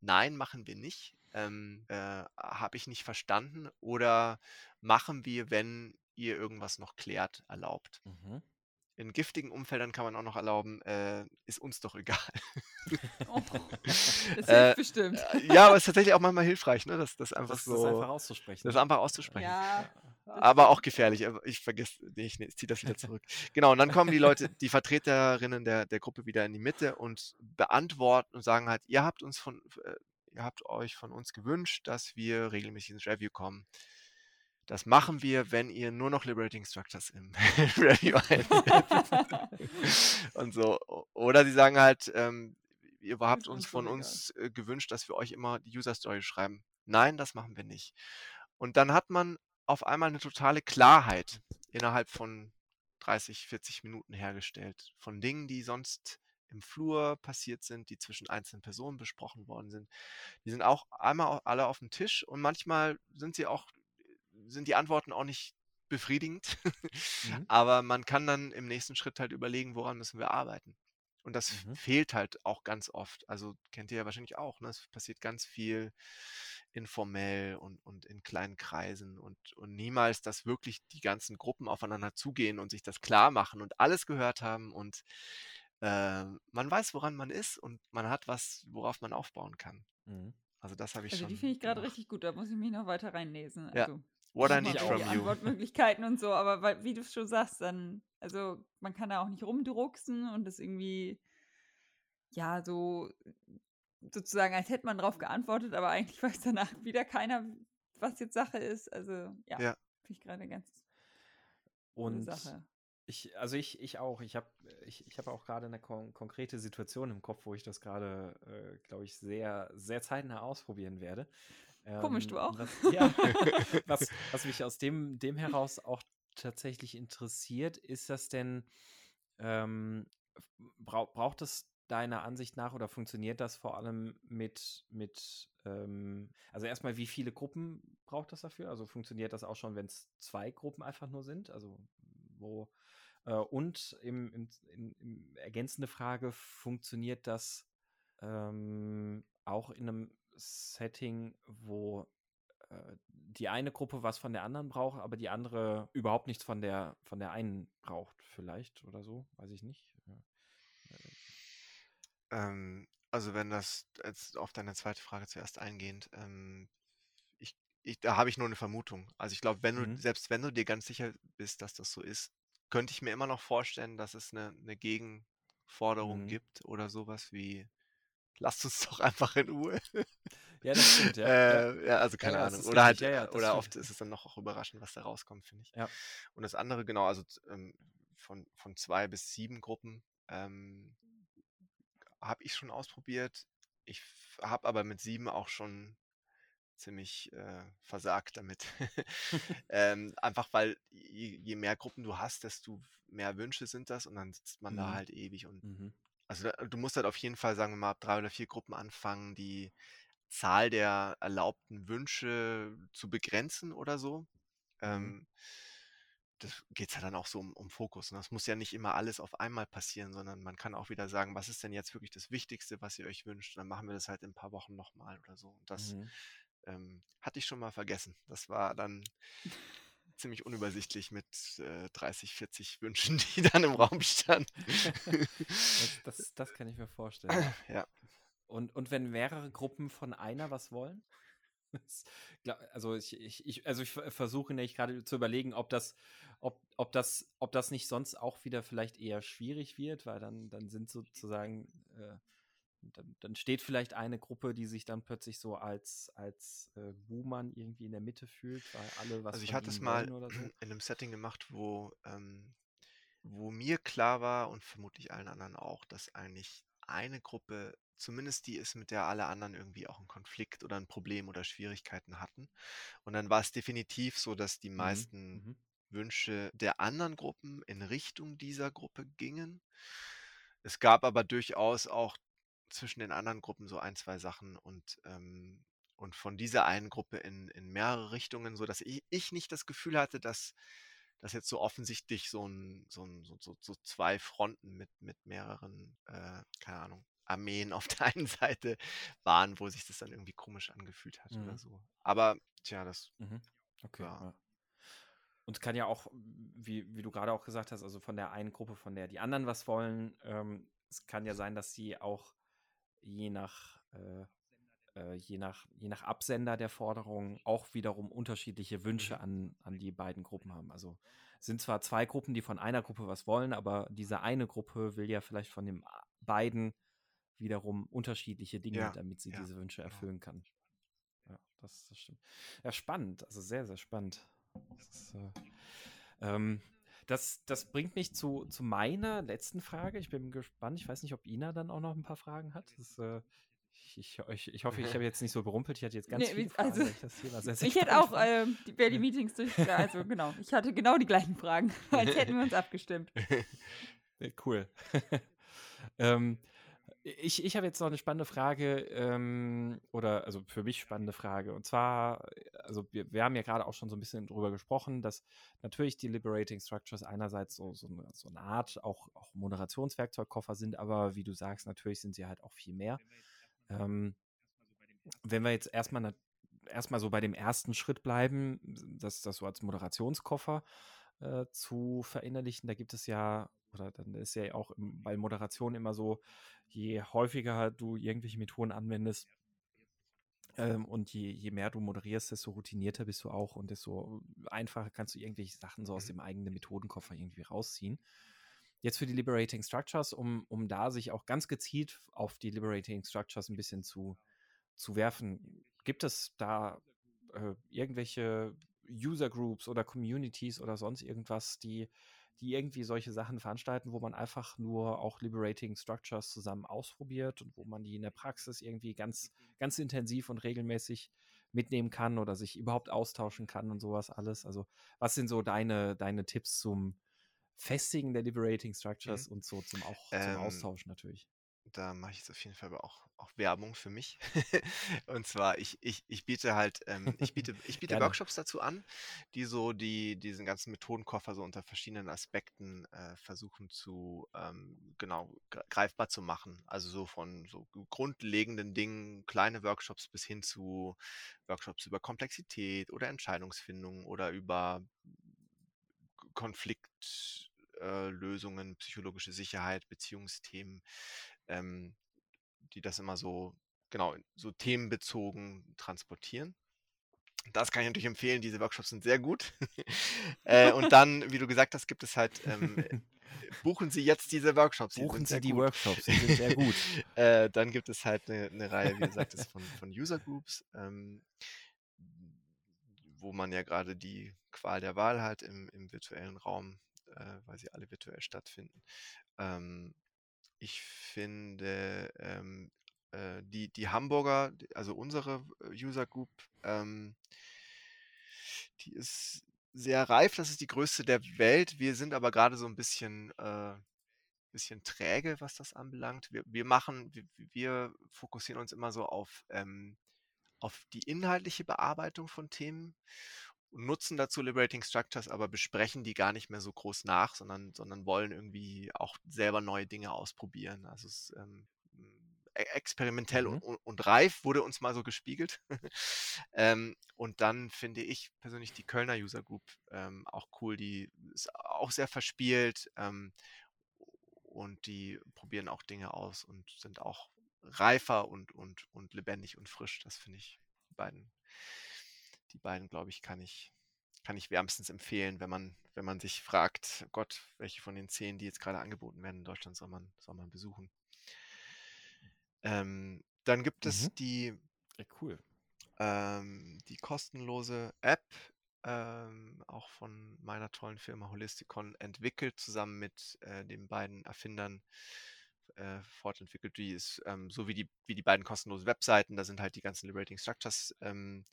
Nein, machen wir nicht, ähm, äh, habe ich nicht verstanden oder machen wir, wenn ihr irgendwas noch klärt, erlaubt. Mhm in giftigen Umfeldern kann man auch noch erlauben, äh, ist uns doch *laughs* egal. Oh, *laughs* das hilft äh, bestimmt. Äh, ja, aber es ist tatsächlich auch manchmal hilfreich, ne? das, das einfach das, so. Das einfach auszusprechen. Das einfach auszusprechen. Ja. Aber auch gefährlich. Ich vergesse, nee, ich, nee, ich ziehe das wieder zurück. genau, und dann kommen die Leute, die Vertreterinnen der, der Gruppe wieder in die Mitte und beantworten und sagen halt, ihr habt uns von, äh, ihr habt euch von uns gewünscht, dass wir regelmäßig ins Review kommen. Das machen wir, wenn ihr nur noch Liberating Structures im *laughs* Review einbindet. und so. Oder sie sagen halt, ähm, ihr habt uns von uns äh, gewünscht, dass wir euch immer die User Story schreiben. Nein, das machen wir nicht. Und dann hat man auf einmal eine totale Klarheit innerhalb von 30, 40 Minuten hergestellt von Dingen, die sonst im Flur passiert sind, die zwischen einzelnen Personen besprochen worden sind. Die sind auch einmal alle auf dem Tisch und manchmal sind sie auch sind die Antworten auch nicht befriedigend. Mhm. *laughs* Aber man kann dann im nächsten Schritt halt überlegen, woran müssen wir arbeiten. Und das mhm. fehlt halt auch ganz oft. Also kennt ihr ja wahrscheinlich auch. Ne? Es passiert ganz viel informell und, und in kleinen Kreisen und, und niemals, dass wirklich die ganzen Gruppen aufeinander zugehen und sich das klar machen und alles gehört haben und äh, man weiß, woran man ist und man hat was, worauf man aufbauen kann. Mhm. Also das habe ich also schon. Die finde ich gerade richtig gut, da muss ich mich noch weiter reinlesen. Also. Ja. What I need from you. *laughs* Antwortmöglichkeiten und so, aber weil, wie du schon sagst, dann, also man kann da auch nicht rumdrucksen und das irgendwie, ja, so sozusagen, als hätte man darauf geantwortet, aber eigentlich *laughs* weiß danach wieder keiner, was jetzt Sache ist. Also ja, ja. finde ich gerade ganz und Sache. Ich, also ich, ich auch. Ich habe ich, ich hab auch gerade eine kon konkrete Situation im Kopf, wo ich das gerade, äh, glaube ich, sehr, sehr zeitnah ausprobieren werde. Komisch, ähm, du auch. Was, *laughs* ja, was, was mich aus dem, dem heraus auch tatsächlich interessiert, ist das denn, ähm, brauch, braucht es deiner Ansicht nach oder funktioniert das vor allem mit, mit ähm, also erstmal, wie viele Gruppen braucht das dafür? Also funktioniert das auch schon, wenn es zwei Gruppen einfach nur sind? Also wo äh, und im, im, in, im, ergänzende Frage, funktioniert das ähm, auch in einem Setting, wo äh, die eine Gruppe was von der anderen braucht, aber die andere überhaupt nichts von der von der einen braucht, vielleicht oder so, weiß ich nicht. Ähm, also wenn das jetzt auf deine zweite Frage zuerst eingehend, ähm, ich, ich, da habe ich nur eine Vermutung. Also ich glaube, wenn du, mhm. selbst wenn du dir ganz sicher bist, dass das so ist, könnte ich mir immer noch vorstellen, dass es eine, eine Gegenforderung mhm. gibt oder sowas wie, lasst uns doch einfach in Ruhe. Ja, das stimmt, *laughs* ja. äh, ja also keine ja, Ahnung. Oder halt, ja, oder oft ist es dann noch auch überraschend, was da rauskommt, finde ich. Ja. Und das andere, genau, also ähm, von, von zwei bis sieben Gruppen ähm, habe ich schon ausprobiert. Ich habe aber mit sieben auch schon ziemlich äh, versagt damit. *laughs* *laughs* ähm, einfach weil je, je, mehr Gruppen du hast, desto mehr Wünsche sind das und dann sitzt man mhm. da halt ewig und mhm. also du musst halt auf jeden Fall, sagen wir mal, ab drei oder vier Gruppen anfangen, die Zahl der erlaubten Wünsche zu begrenzen oder so. Mhm. Ähm, das geht ja dann auch so um, um Fokus. Ne? Das muss ja nicht immer alles auf einmal passieren, sondern man kann auch wieder sagen, was ist denn jetzt wirklich das Wichtigste, was ihr euch wünscht? Und dann machen wir das halt in ein paar Wochen nochmal oder so. Und das mhm. ähm, hatte ich schon mal vergessen. Das war dann ziemlich unübersichtlich mit äh, 30, 40 Wünschen, *laughs* die dann im Raum standen. das, das, das kann ich mir vorstellen. ja. Und, und wenn mehrere Gruppen von einer was wollen? Also ich, ich, ich, also ich versuche nicht gerade zu überlegen, ob das, ob, ob das, ob das nicht sonst auch wieder vielleicht eher schwierig wird, weil dann, dann sind sozusagen, äh, dann, dann steht vielleicht eine Gruppe, die sich dann plötzlich so als, als äh, Buhmann irgendwie in der Mitte fühlt, weil alle was. Also ich hatte es mal so. in einem Setting gemacht, wo, ähm, wo mir klar war und vermutlich allen anderen auch, dass eigentlich eine Gruppe zumindest die ist, mit der alle anderen irgendwie auch 'n Konflikt oder ein Problem oder Schwierigkeiten hatten. Und dann war es definitiv so, dass die Mhm, meisten mhm. Wünsche der anderen Gruppen in Richtung dieser Gruppe gingen. Es gab aber durchaus auch zwischen den anderen Gruppen so ein, 2 Sachen und, ähm und von dieser einen Gruppe in in mehrere Richtungen, sodass i ich nicht das Gefühl hatte, dass dass jetzt so offensichtlich so 'n so 'n so so so 2 Fronten mit mit mehreren, äh, keine Ahnung Armeen auf der einen *laughs* Seite waren, wo sich das dann irgendwie komisch angefühlt hat mhm. oder so. Aber tja, das. Mhm. Okay. Ja. Und es kann ja auch, wie, wie du gerade auch gesagt hast, also von der einen Gruppe, von der die anderen was wollen, ähm, es kann ja sein, dass sie auch je nach, äh, äh, je nach, je nach Absender der Forderung auch wiederum unterschiedliche Wünsche mhm. an, an die beiden Gruppen haben. Also sind zwar zwei Gruppen, die von einer Gruppe was wollen, aber diese eine Gruppe will ja vielleicht von den beiden wiederum unterschiedliche Dinge, ja, damit sie ja, diese Wünsche genau. erfüllen kann. Ja, das, das, stimmt. Ja, spannend, also sehr, sehr spannend. Das, ist, äh, ähm, das, das, bringt mich zu, zu meiner letzten Frage. Ich bin gespannt. Ich weiß nicht, ob Ina dann auch noch ein paar Fragen hat. Das, äh, ich, ich, ich, hoffe, ich habe jetzt nicht so berumpelt. Ich hatte jetzt *laughs* ganz nee, viele Fragen. Also, ich, *laughs* ich hätte auch äh, die Barely Meetings durch. Also *laughs* genau, ich hatte genau die gleichen Fragen, als hätten wir uns abgestimmt. Cool. ähm, ich, ich habe jetzt noch eine spannende Frage, ähm, oder also für mich spannende Frage. Und zwar, also wir, wir haben ja gerade auch schon so ein bisschen drüber gesprochen, dass natürlich die Liberating Structures einerseits so, so, eine, so eine Art auch, auch Moderationswerkzeugkoffer sind, aber wie du sagst, natürlich sind sie halt auch viel mehr. Ähm, wenn wir jetzt erstmal erstmal so bei dem ersten Schritt bleiben, das, das so als Moderationskoffer äh, zu verinnerlichen, da gibt es ja oder dann ist ja auch bei Moderation immer so, je häufiger du irgendwelche Methoden anwendest, ähm, und je, je mehr du moderierst, desto routinierter bist du auch und desto einfacher kannst du irgendwelche Sachen so aus mhm. dem eigenen Methodenkoffer irgendwie rausziehen. Jetzt für die Liberating Structures, um, um da sich auch ganz gezielt auf die Liberating Structures ein bisschen zu, zu werfen, gibt es da äh, irgendwelche User Groups oder Communities oder sonst irgendwas, die die irgendwie solche Sachen veranstalten, wo man einfach nur auch Liberating Structures zusammen ausprobiert und wo man die in der Praxis irgendwie ganz, ganz intensiv und regelmäßig mitnehmen kann oder sich überhaupt austauschen kann und sowas alles. Also, was sind so deine, deine Tipps zum Festigen der Liberating Structures mhm. und so zum, auch, ähm, zum Austausch natürlich? Da mache ich jetzt auf jeden Fall aber auch, auch Werbung für mich. *laughs* und zwar, ich, ich, ich biete halt, ähm, ich biete, *laughs* ich biete Workshops dazu an, die so die, diesen ganzen Methodenkoffer so unter verschiedenen Aspekten äh, versuchen zu, ähm, genau, greifbar zu machen. Also so von so grundlegenden Dingen, kleine Workshops bis hin zu Workshops über Komplexität oder Entscheidungsfindung oder über Konfliktlösungen, äh, psychologische Sicherheit, Beziehungsthemen, ähm, die das immer so, genau, so themenbezogen transportieren. Das kann ich natürlich empfehlen, diese Workshops sind sehr gut. *laughs* äh, und dann, wie du gesagt hast, gibt es halt, ähm, äh, buchen Sie jetzt diese Workshops. buchen Sie die gut. Workshops, die sind sehr gut. *laughs* äh, dann gibt es halt eine, eine Reihe, wie gesagt, von, von User Groups, ähm, wo man ja gerade die Qual der Wahl hat im, im virtuellen Raum, äh, weil sie alle virtuell stattfinden. Ähm, ich finde, ähm, äh, die, die Hamburger, also unsere äh, User Group, ähm, die ist sehr reif. Das ist die größte der Welt. Wir sind aber gerade so ein bisschen, äh, bisschen träge, was das anbelangt. Wir, wir machen, wir, wir fokussieren uns immer so auf, ähm, auf die inhaltliche Bearbeitung von Themen nutzen dazu Liberating Structures, aber besprechen die gar nicht mehr so groß nach, sondern, sondern wollen irgendwie auch selber neue Dinge ausprobieren. Also es ähm, e-, experimentell mhm. und, und, reif wurde uns mal so gespiegelt. *laughs* ähm, und dann finde ich persönlich die Kölner User Group ähm, auch cool. Die ist auch sehr verspielt ähm, und die probieren auch Dinge aus und sind auch reifer und, und, und lebendig und frisch. Das finde ich die beiden die beiden, glaube ich, kann ich, kann ich wärmstens empfehlen, wenn man, wenn man sich fragt, Gott, welche von den zehn, die jetzt gerade angeboten werden in Deutschland, soll man, soll man besuchen. Ähm, dann gibt mhm. es die, ja, cool. Ähm, die kostenlose App, ähm, auch von meiner tollen Firma Holisticon entwickelt, zusammen mit äh, den beiden Erfindern äh, fortentwickelt. Die ist ähm, so wie die, wie die beiden kostenlosen Webseiten, da sind halt die ganzen Liberating Structures ähm,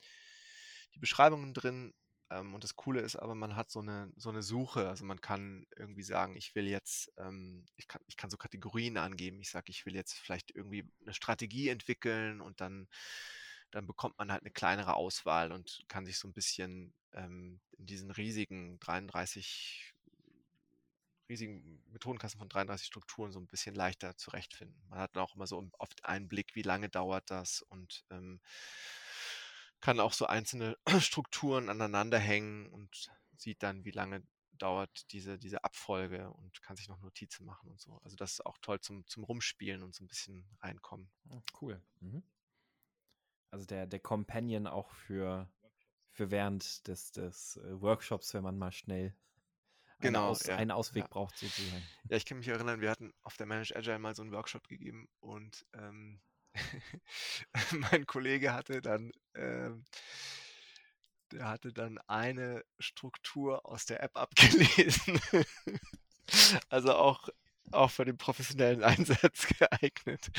die Beschreibungen drin. Ähm, und das Coole ist aber, man hat so eine, so eine Suche. Also man kann irgendwie sagen, ich will jetzt, ähm, ich, kann, ich kann so Kategorien angeben. Ich sage, ich will jetzt vielleicht irgendwie eine Strategie entwickeln und dann, dann bekommt man halt eine kleinere Auswahl und kann sich so ein bisschen ähm, in diesen riesigen 33 riesigen Methodenkasten von 33 Strukturen so ein bisschen leichter zurechtfinden. Man hat auch immer so oft einen Blick, wie lange dauert das und ähm, kann auch so einzelne *clears throat* Strukturen aneinander hängen und sieht dann, wie lange dauert diese, diese Abfolge und kann sich noch Notizen machen und so. Also das ist auch toll zum, zum Rumspielen und so ein bisschen reinkommen. Ah, cool. Mhm. Also der, der Companion auch für, für während des, des äh, Workshops, wenn man mal schnell genau, einen, Aus, ja, einen Ausweg ja. braucht sozusagen. Ja, ich kann mich erinnern, wir hatten auf der Managed Agile mal so einen Workshop gegeben und ähm, *laughs* mein Kollege hatte dann, ähm, der hatte dann eine Struktur aus der App abgelesen. *laughs* also auch, auch für den professionellen *laughs* Einsatz geeignet.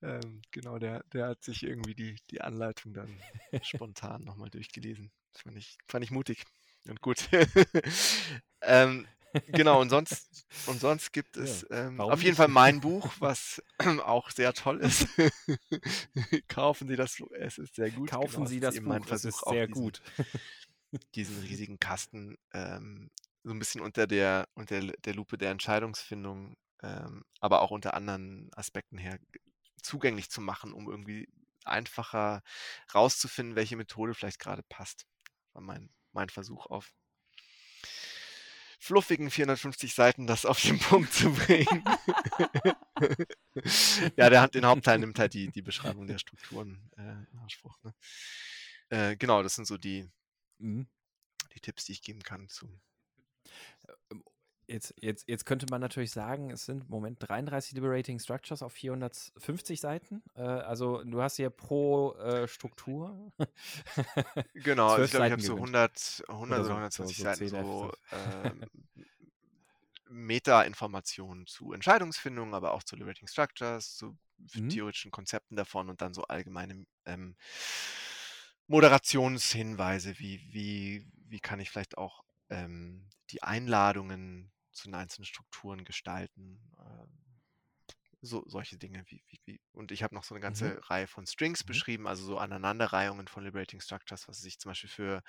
Ähm, genau, der, der hat sich irgendwie die, die Anleitung dann spontan nochmal durchgelesen. Das fand ich, fand ich mutig und gut. ähm, genau, und sonst, und sonst gibt es ja, ähm, auf jeden Fall mein Buch, was *clears throat* auch sehr toll ist. *laughs* Kaufen Sie das, es ist sehr gut. Kaufen genau, Sie das Buch, mein Versuch, ist sehr diesen, gut. *laughs* diesen riesigen Kasten ähm, so ein bisschen unter der, unter der Lupe der Entscheidungsfindung, ähm, aber auch unter anderen Aspekten her zugänglich zu machen, um irgendwie einfacher rauszufinden, welche Methode vielleicht gerade passt. War mein, mein Versuch auf fluffigen 450 Seiten das auf den Punkt zu bringen. *laughs* ja, der hat den Hauptteil nimmt halt die, die Beschreibung der Strukturen äh, in Anspruch. Ne? Äh, genau, das sind so die, mhm. die Tipps, die ich geben kann zu. Ähm, Jetzt, jetzt, jetzt könnte man natürlich sagen, es sind im Moment 33 Liberating Structures auf 450 Seiten. Äh, also du hast hier pro äh, Struktur. *laughs* genau, also ich glaube, ich habe so 100, 100 oder 120 so, so Seiten so äh, *laughs* Meta-Informationen zu Entscheidungsfindung, aber auch zu Liberating Structures, zu mhm. theoretischen Konzepten davon und dann so allgemeine ähm, Moderationshinweise, wie, wie, wie kann ich vielleicht auch ähm, die Einladungen zu den einzelnen Strukturen gestalten. Ähm, so, solche Dinge. Wie, wie, wie. Und ich habe noch so eine ganze mhm. Reihe von Strings mhm. beschrieben, also so Aneinanderreihungen von Liberating Structures, was sich zum Beispiel für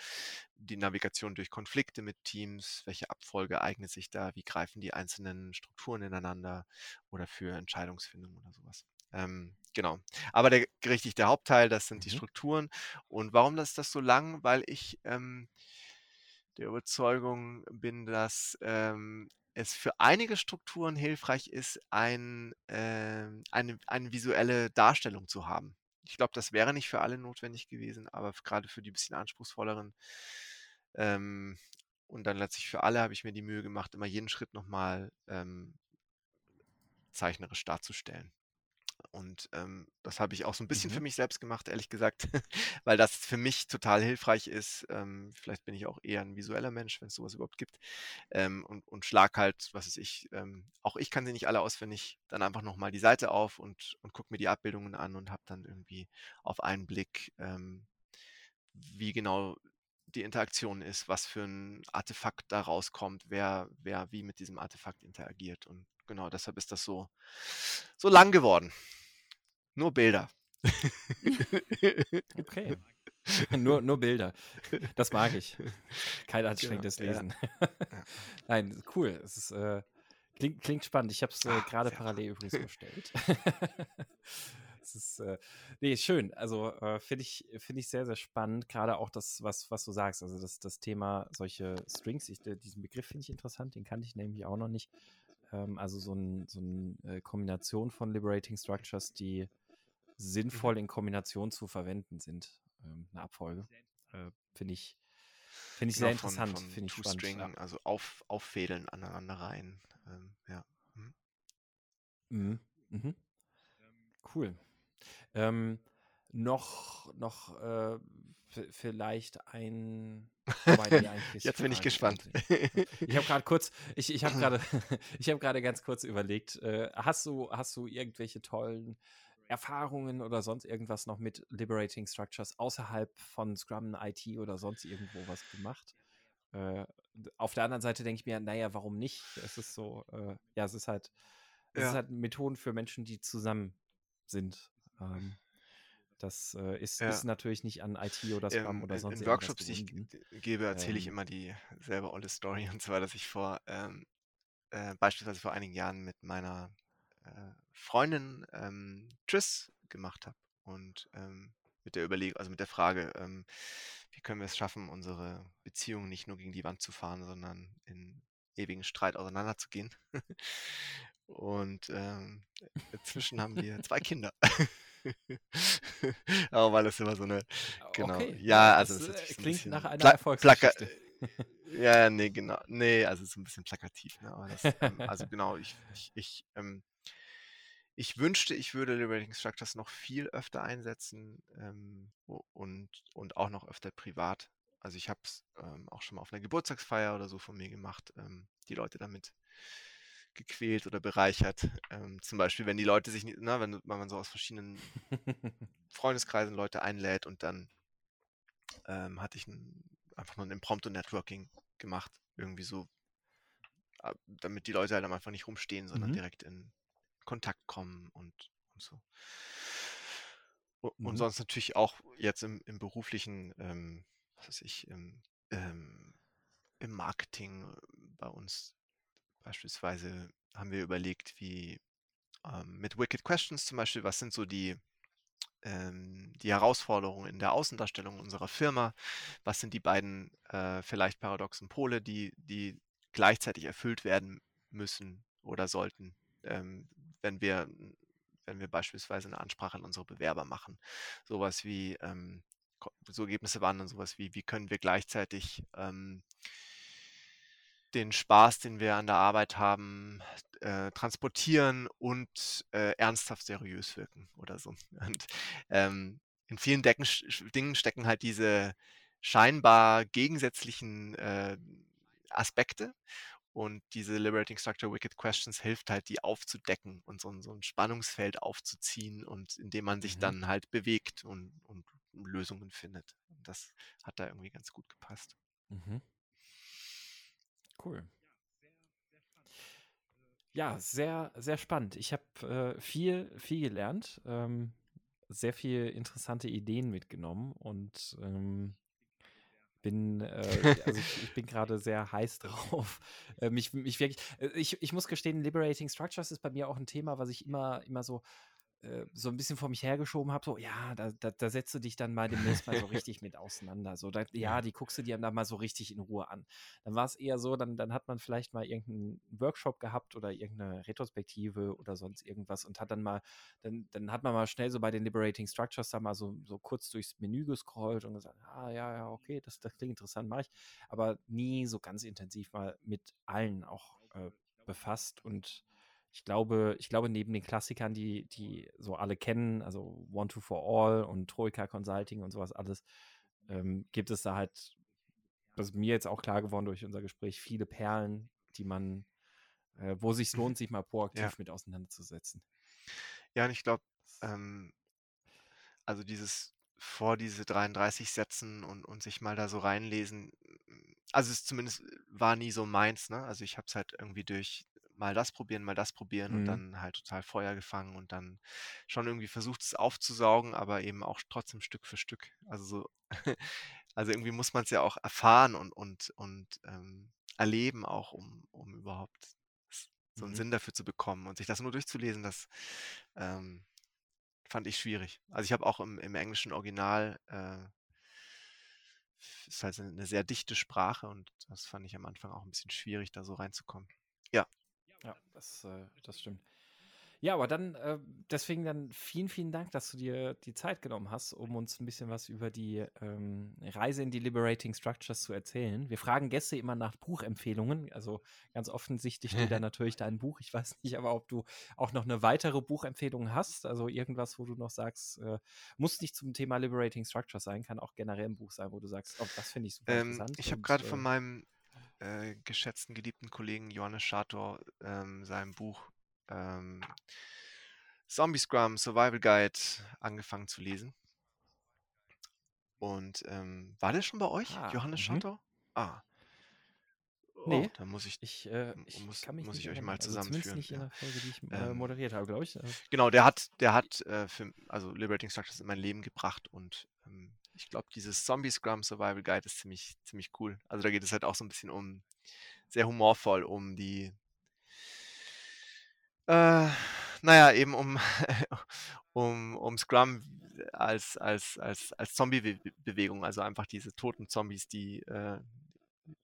die Navigation durch Konflikte mit Teams, welche Abfolge eignet sich da, wie greifen die einzelnen Strukturen ineinander oder für Entscheidungsfindung oder sowas. Ähm, genau. Aber der richtig der Hauptteil, das sind mhm. die Strukturen. Und warum ist das so lang? Weil ich ähm, der Überzeugung bin, dass ähm, es für einige Strukturen hilfreich ist, ein, äh, eine, eine visuelle Darstellung zu haben. Ich glaube, das wäre nicht für alle notwendig gewesen, aber gerade für die bisschen anspruchsvolleren ähm, und dann letztlich für alle habe ich mir die Mühe gemacht, immer jeden Schritt nochmal ähm, zeichnerisch darzustellen. Und ähm, das habe ich auch so ein bisschen mhm. für mich selbst gemacht, ehrlich gesagt, *laughs* weil das für mich total hilfreich ist. Ähm, vielleicht bin ich auch eher ein visueller Mensch, wenn es sowas überhaupt gibt. Ähm, und, und schlag halt, was weiß ich, ähm, auch ich kann sie nicht alle auswendig, dann einfach nochmal die Seite auf und, und gucke mir die Abbildungen an und habe dann irgendwie auf einen Blick, ähm, wie genau die Interaktion ist, was für ein Artefakt da rauskommt, wer, wer wie mit diesem Artefakt interagiert. Und genau deshalb ist das so, so lang geworden. Nur Bilder. *laughs* Okay. nur, nur Bilder. Das mag ich. Kein anstrengendes genau, Lesen. Ja. *laughs* Nein, cool. Es ist, äh, klingt, klingt spannend. Ich habe es äh, gerade parallel übrigens bestellt. *laughs* es ist, äh, nee, schön. Also äh, finde ich, find ich sehr, sehr spannend. Gerade auch das, was, was du sagst. Also das, das Thema solche Strings. Ich, diesen Begriff finde ich interessant. Den kannte ich nämlich auch noch nicht. Ähm, also so eine so ein, äh, Kombination von Liberating Structures, die sinnvoll mhm. in Kombination zu verwenden sind. Ähm, eine Abfolge. Äh, Finde ich, find ich genau, sehr interessant. Finde ich spannend. String, ja. Also auf, auffädeln aneinander rein. Ähm, ja. Mhm. Mhm. Mhm. Cool. Ähm, noch noch äh, vielleicht ein. *laughs* Jetzt bin ich gespannt. Ich habe gerade kurz, ich, ich habe *laughs* gerade, *laughs* ich habe gerade ganz kurz überlegt. Äh, hast du hast du irgendwelche tollen Erfahrungen oder sonst irgendwas noch mit Liberating Structures außerhalb von Scrum, IT oder sonst irgendwo was gemacht? Äh, auf der anderen Seite denke ich mir, naja, warum nicht? Es ist so, äh, ja, es ist halt, es ja. ist halt Methoden für Menschen, die zusammen sind. Ähm, das äh, ist, ja. ist, natürlich nicht an IT oder Scrum ähm, oder sonst in, in Workshops, die ich gebe, erzähle ähm, ich immer dieselbe olle Story. *laughs* Und zwar, dass ich vor, ähm, äh, beispielsweise vor einigen Jahren mit meiner äh, Freundin ähm, Tris gemacht habe. Und ähm, mit der Überlegung, also mit der Frage, ähm, wie können wir es schaffen, unsere Beziehung nicht nur gegen die Wand zu fahren, sondern in ewigen Streit auseinanderzugehen. *laughs* Und ähm, inzwischen haben wir zwei *laughs* Kinder. *laughs* Aber weil es immer so eine, genau. Okay. Ja, also das, das klingt nach einer Erfolgsgeschichte. *laughs* ja, nee, genau. Nee, also so ein bisschen plakativ. Ne? Das, ähm, also *laughs* genau, ich, ich, ich ähm, ich wünschte, ich würde Liberating Structures noch viel öfter einsetzen ähm, und, und auch noch öfter privat. Also ich habe es ähm, auch schon mal auf einer Geburtstagsfeier oder so von mir gemacht, ähm, die Leute damit gequält oder bereichert. Ähm, zum Beispiel, wenn die Leute sich, na, wenn, wenn man so aus verschiedenen *laughs* Freundeskreisen Leute einlädt und dann ähm, hatte ich ein, einfach nur ein Impromptu-Networking gemacht, irgendwie so, damit die Leute halt einfach nicht rumstehen, sondern mhm. direkt in Kontakt kommen und, und so. Und, mhm. sonst natürlich auch jetzt im, im beruflichen, ähm, was weiß ich, im, ähm, im Marketing äh, bei uns beispielsweise haben wir überlegt, wie ähm, mit Wicked Questions zum Beispiel, was sind so die, ähm, die Herausforderungen in der Außendarstellung unserer Firma, was sind die beiden äh, vielleicht paradoxen Pole, die, die gleichzeitig erfüllt werden müssen oder sollten, ähm, wenn wir, wenn wir beispielsweise eine Ansprache an unsere Bewerber machen. Sowas wie, ähm, so Ergebnisse waren dann sowas wie, wie können wir gleichzeitig ähm, den Spaß, den wir an der Arbeit haben, äh, transportieren und äh, ernsthaft seriös wirken oder so. *laughs* Und ähm, in vielen Decken, Dingen stecken halt diese scheinbar gegensätzlichen äh, Aspekte und diese Liberating Structure Wicked Questions hilft halt, die aufzudecken und so, so ein Spannungsfeld aufzuziehen und indem man sich mhm. dann halt bewegt und, und Lösungen findet. Und das hat da irgendwie ganz gut gepasst. Mhm. Cool. Ja, sehr, sehr spannend. Ich habe äh, viel, viel gelernt, ähm, sehr viele interessante Ideen mitgenommen und ähm, bin, äh, also ich, ich bin gerade sehr heiß *laughs* drauf. Äh, mich, mich wirklich, äh, ich, ich muss gestehen, Liberating Structures ist bei mir auch ein Thema, was ich immer, immer so äh, so ein bisschen vor mich hergeschoben habe, so, ja, da, da, da setzt du dich dann mal demnächst mal so *laughs* richtig mit auseinander. So, da, ja, die guckst du dir dann mal so richtig in Ruhe an. Dann war es eher so, dann, dann hat man vielleicht mal irgendeinen Workshop gehabt oder irgendeine Retrospektive oder sonst irgendwas und hat dann mal, dann, dann hat man mal schnell so bei den Liberating Structures da mal so, so kurz durchs Menü gescrollt und gesagt, ah, ja, ja, okay, das, das klingt interessant, mache ich. Aber nie so ganz intensiv mal mit allen auch äh, befasst und ich glaube, ich glaube, neben den Klassikern, die, die so alle kennen, also One Two for All und Troika Consulting und sowas alles, ähm, gibt es da halt, das ist mir jetzt auch klar geworden durch unser Gespräch, viele Perlen, die man, äh, wo sich lohnt, sich mal proaktiv ja. mit auseinanderzusetzen. Ja, und ich glaube, ähm, also dieses vor diese 33 setzen und, und sich mal da so reinlesen, also es zumindest war nie so meins, ne? Also ich habe es halt irgendwie durch mal das probieren, mal das probieren und mhm. dann halt total Feuer gefangen und dann schon irgendwie versucht, es aufzusaugen, aber eben auch trotzdem Stück für Stück. Also so, *laughs* also irgendwie muss man es ja auch erfahren und, und, und ähm, erleben auch, um, um überhaupt so einen mhm. Sinn dafür zu bekommen. Und sich das nur durchzulesen, das ähm, fand ich schwierig. Also ich habe auch im, im englischen Original äh, ist halt eine sehr dichte Sprache und das fand ich am Anfang auch ein bisschen schwierig, da so reinzukommen. Ja, das, äh, das stimmt. Ja, aber dann, äh, deswegen dann vielen, vielen Dank, dass du dir die Zeit genommen hast, um uns ein bisschen was über die ähm, Reise in die Liberating Structures zu erzählen. Wir fragen Gäste immer nach Buchempfehlungen. Also ganz offensichtlich steht da *laughs* natürlich dein Buch. Ich weiß nicht aber, ob du auch noch eine weitere Buchempfehlung hast. Also irgendwas, wo du noch sagst, äh, muss nicht zum Thema Liberating Structures sein, kann auch generell ein Buch sein, wo du sagst, oh, das finde ich super ähm, interessant. Ich habe gerade von äh, meinem äh, geschätzten, geliebten Kollegen Johannes Schator ähm, seinem Buch ähm, Zombie Scrum Survival Guide angefangen zu lesen. Und ähm, war der schon bei euch, ah, Johannes mhm. Schator? Ah. Oh, nee, da muss ich, ich, äh, ich muss, muss ich euch mal also zusammenführen. nicht ja. in der Folge, die ich äh, ähm, moderiert habe, glaube ich. Äh. Genau, der hat, der hat äh, für, also Liberating Structures in mein Leben gebracht und ähm, ich glaube, dieses Zombie Scrum Survival Guide ist ziemlich, ziemlich cool. Also da geht es halt auch so ein bisschen um, sehr humorvoll um die, äh, naja, eben um, *laughs* um, um Scrum als, als, als, als Zombie-Bewegung, also einfach diese toten Zombies, die, äh,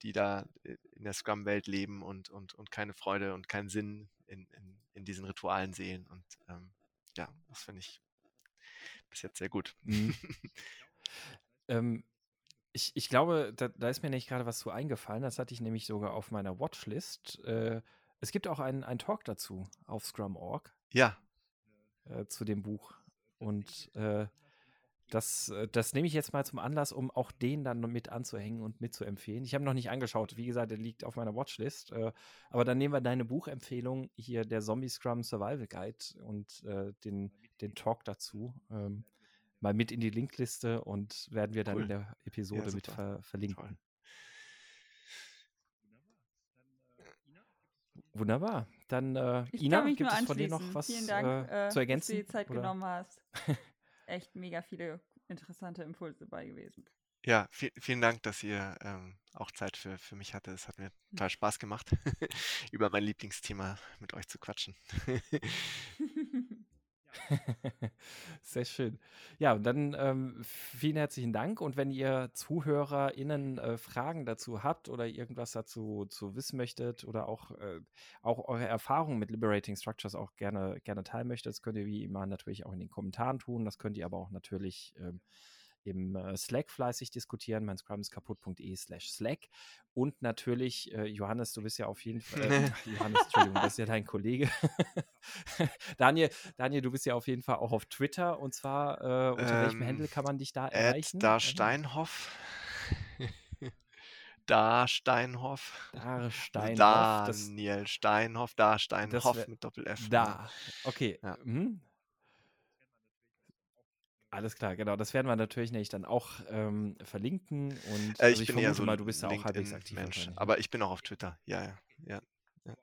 die da in der Scrum-Welt leben und, und, und keine Freude und keinen Sinn in, in, in diesen Ritualen sehen. Und ähm, ja, das finde ich bis jetzt sehr gut. Mhm. *laughs* Ähm, ich, ich glaube, da, da ist mir nicht gerade was zu eingefallen. Das hatte ich nämlich sogar auf meiner Watchlist. Äh, es gibt auch einen, einen Talk dazu auf Scrum.org. Ja. Äh, zu dem Buch. Und äh, das, äh, das nehme ich jetzt mal zum Anlass, um auch den dann mit anzuhängen und mitzuempfehlen. Ich habe noch nicht angeschaut. Wie gesagt, der liegt auf meiner Watchlist. Äh, aber dann nehmen wir deine Buchempfehlung hier, der Zombie Scrum Survival Guide und äh, den, den Talk dazu. Ähm, mal mit in die Linkliste und werden wir dann cool. in der Episode ja, mit ver verlinken. Toll. Wunderbar. Dann, äh, Ina, gibt es von dir noch was Vielen Dank, äh, zu ergänzen? Dass du die Zeit oder? genommen hast. *laughs* Echt mega viele interessante Impulse dabei gewesen. Ja, viel, vielen Dank, dass ihr ähm, auch Zeit für, für mich hatte. Es hat mir hm. total Spaß gemacht, *laughs* über mein Lieblingsthema mit euch zu quatschen. *laughs* *laughs* Sehr schön. Ja, und dann ähm, vielen herzlichen Dank. Und wenn ihr ZuhörerInnen äh, Fragen dazu habt oder irgendwas dazu zu wissen möchtet oder auch, äh, auch eure Erfahrungen mit Liberating Structures auch gerne, gerne teilen möchtet, das könnt ihr wie immer natürlich auch in den Kommentaren tun. Das könnt ihr aber auch natürlich ähm, im äh, Slack fleißig diskutieren, mein Scrum ist kaputt.de slash Slack. Und natürlich, äh, Johannes, du bist ja auf jeden Fall, äh, *laughs* Johannes, Entschuldigung, das ist ja dein Kollege. *laughs* Daniel, Daniel, du bist ja auf jeden Fall auch auf Twitter und zwar, äh, unter ähm, welchem Handle kann man dich da erreichen? *laughs* Da Steinhoff. da Steinhoff. Da Steinhoff. Daniel Steinhoff, da Steinhoff mit Doppel F. Da. Okay. Ja. Mhm. Alles klar, genau. Das werden wir natürlich nämlich dann auch ähm, verlinken. Und äh, also ich, bin eher so mal, du bist ja auch halbwegs aktiv. Mensch, aber ich bin auch auf Twitter. Ja, ja, ja. ja.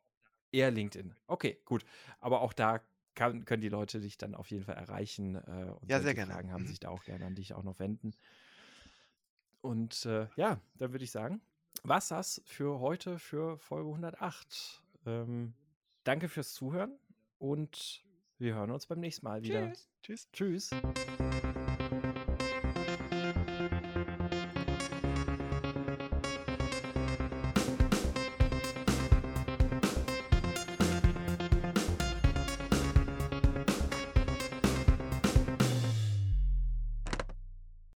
Eher LinkedIn. Okay, gut. Aber auch da kann, können die Leute dich dann auf jeden Fall erreichen. Äh, und ja, sehr gerne. Fragen haben mhm. sich da auch gerne an dich auch noch wenden. Und äh, ja, dann würde ich sagen, was das für heute, für Folge 108. Ähm, danke fürs Zuhören und wir hören uns beim nächsten Mal wieder. Tschüss. Tschüss. Tschüss.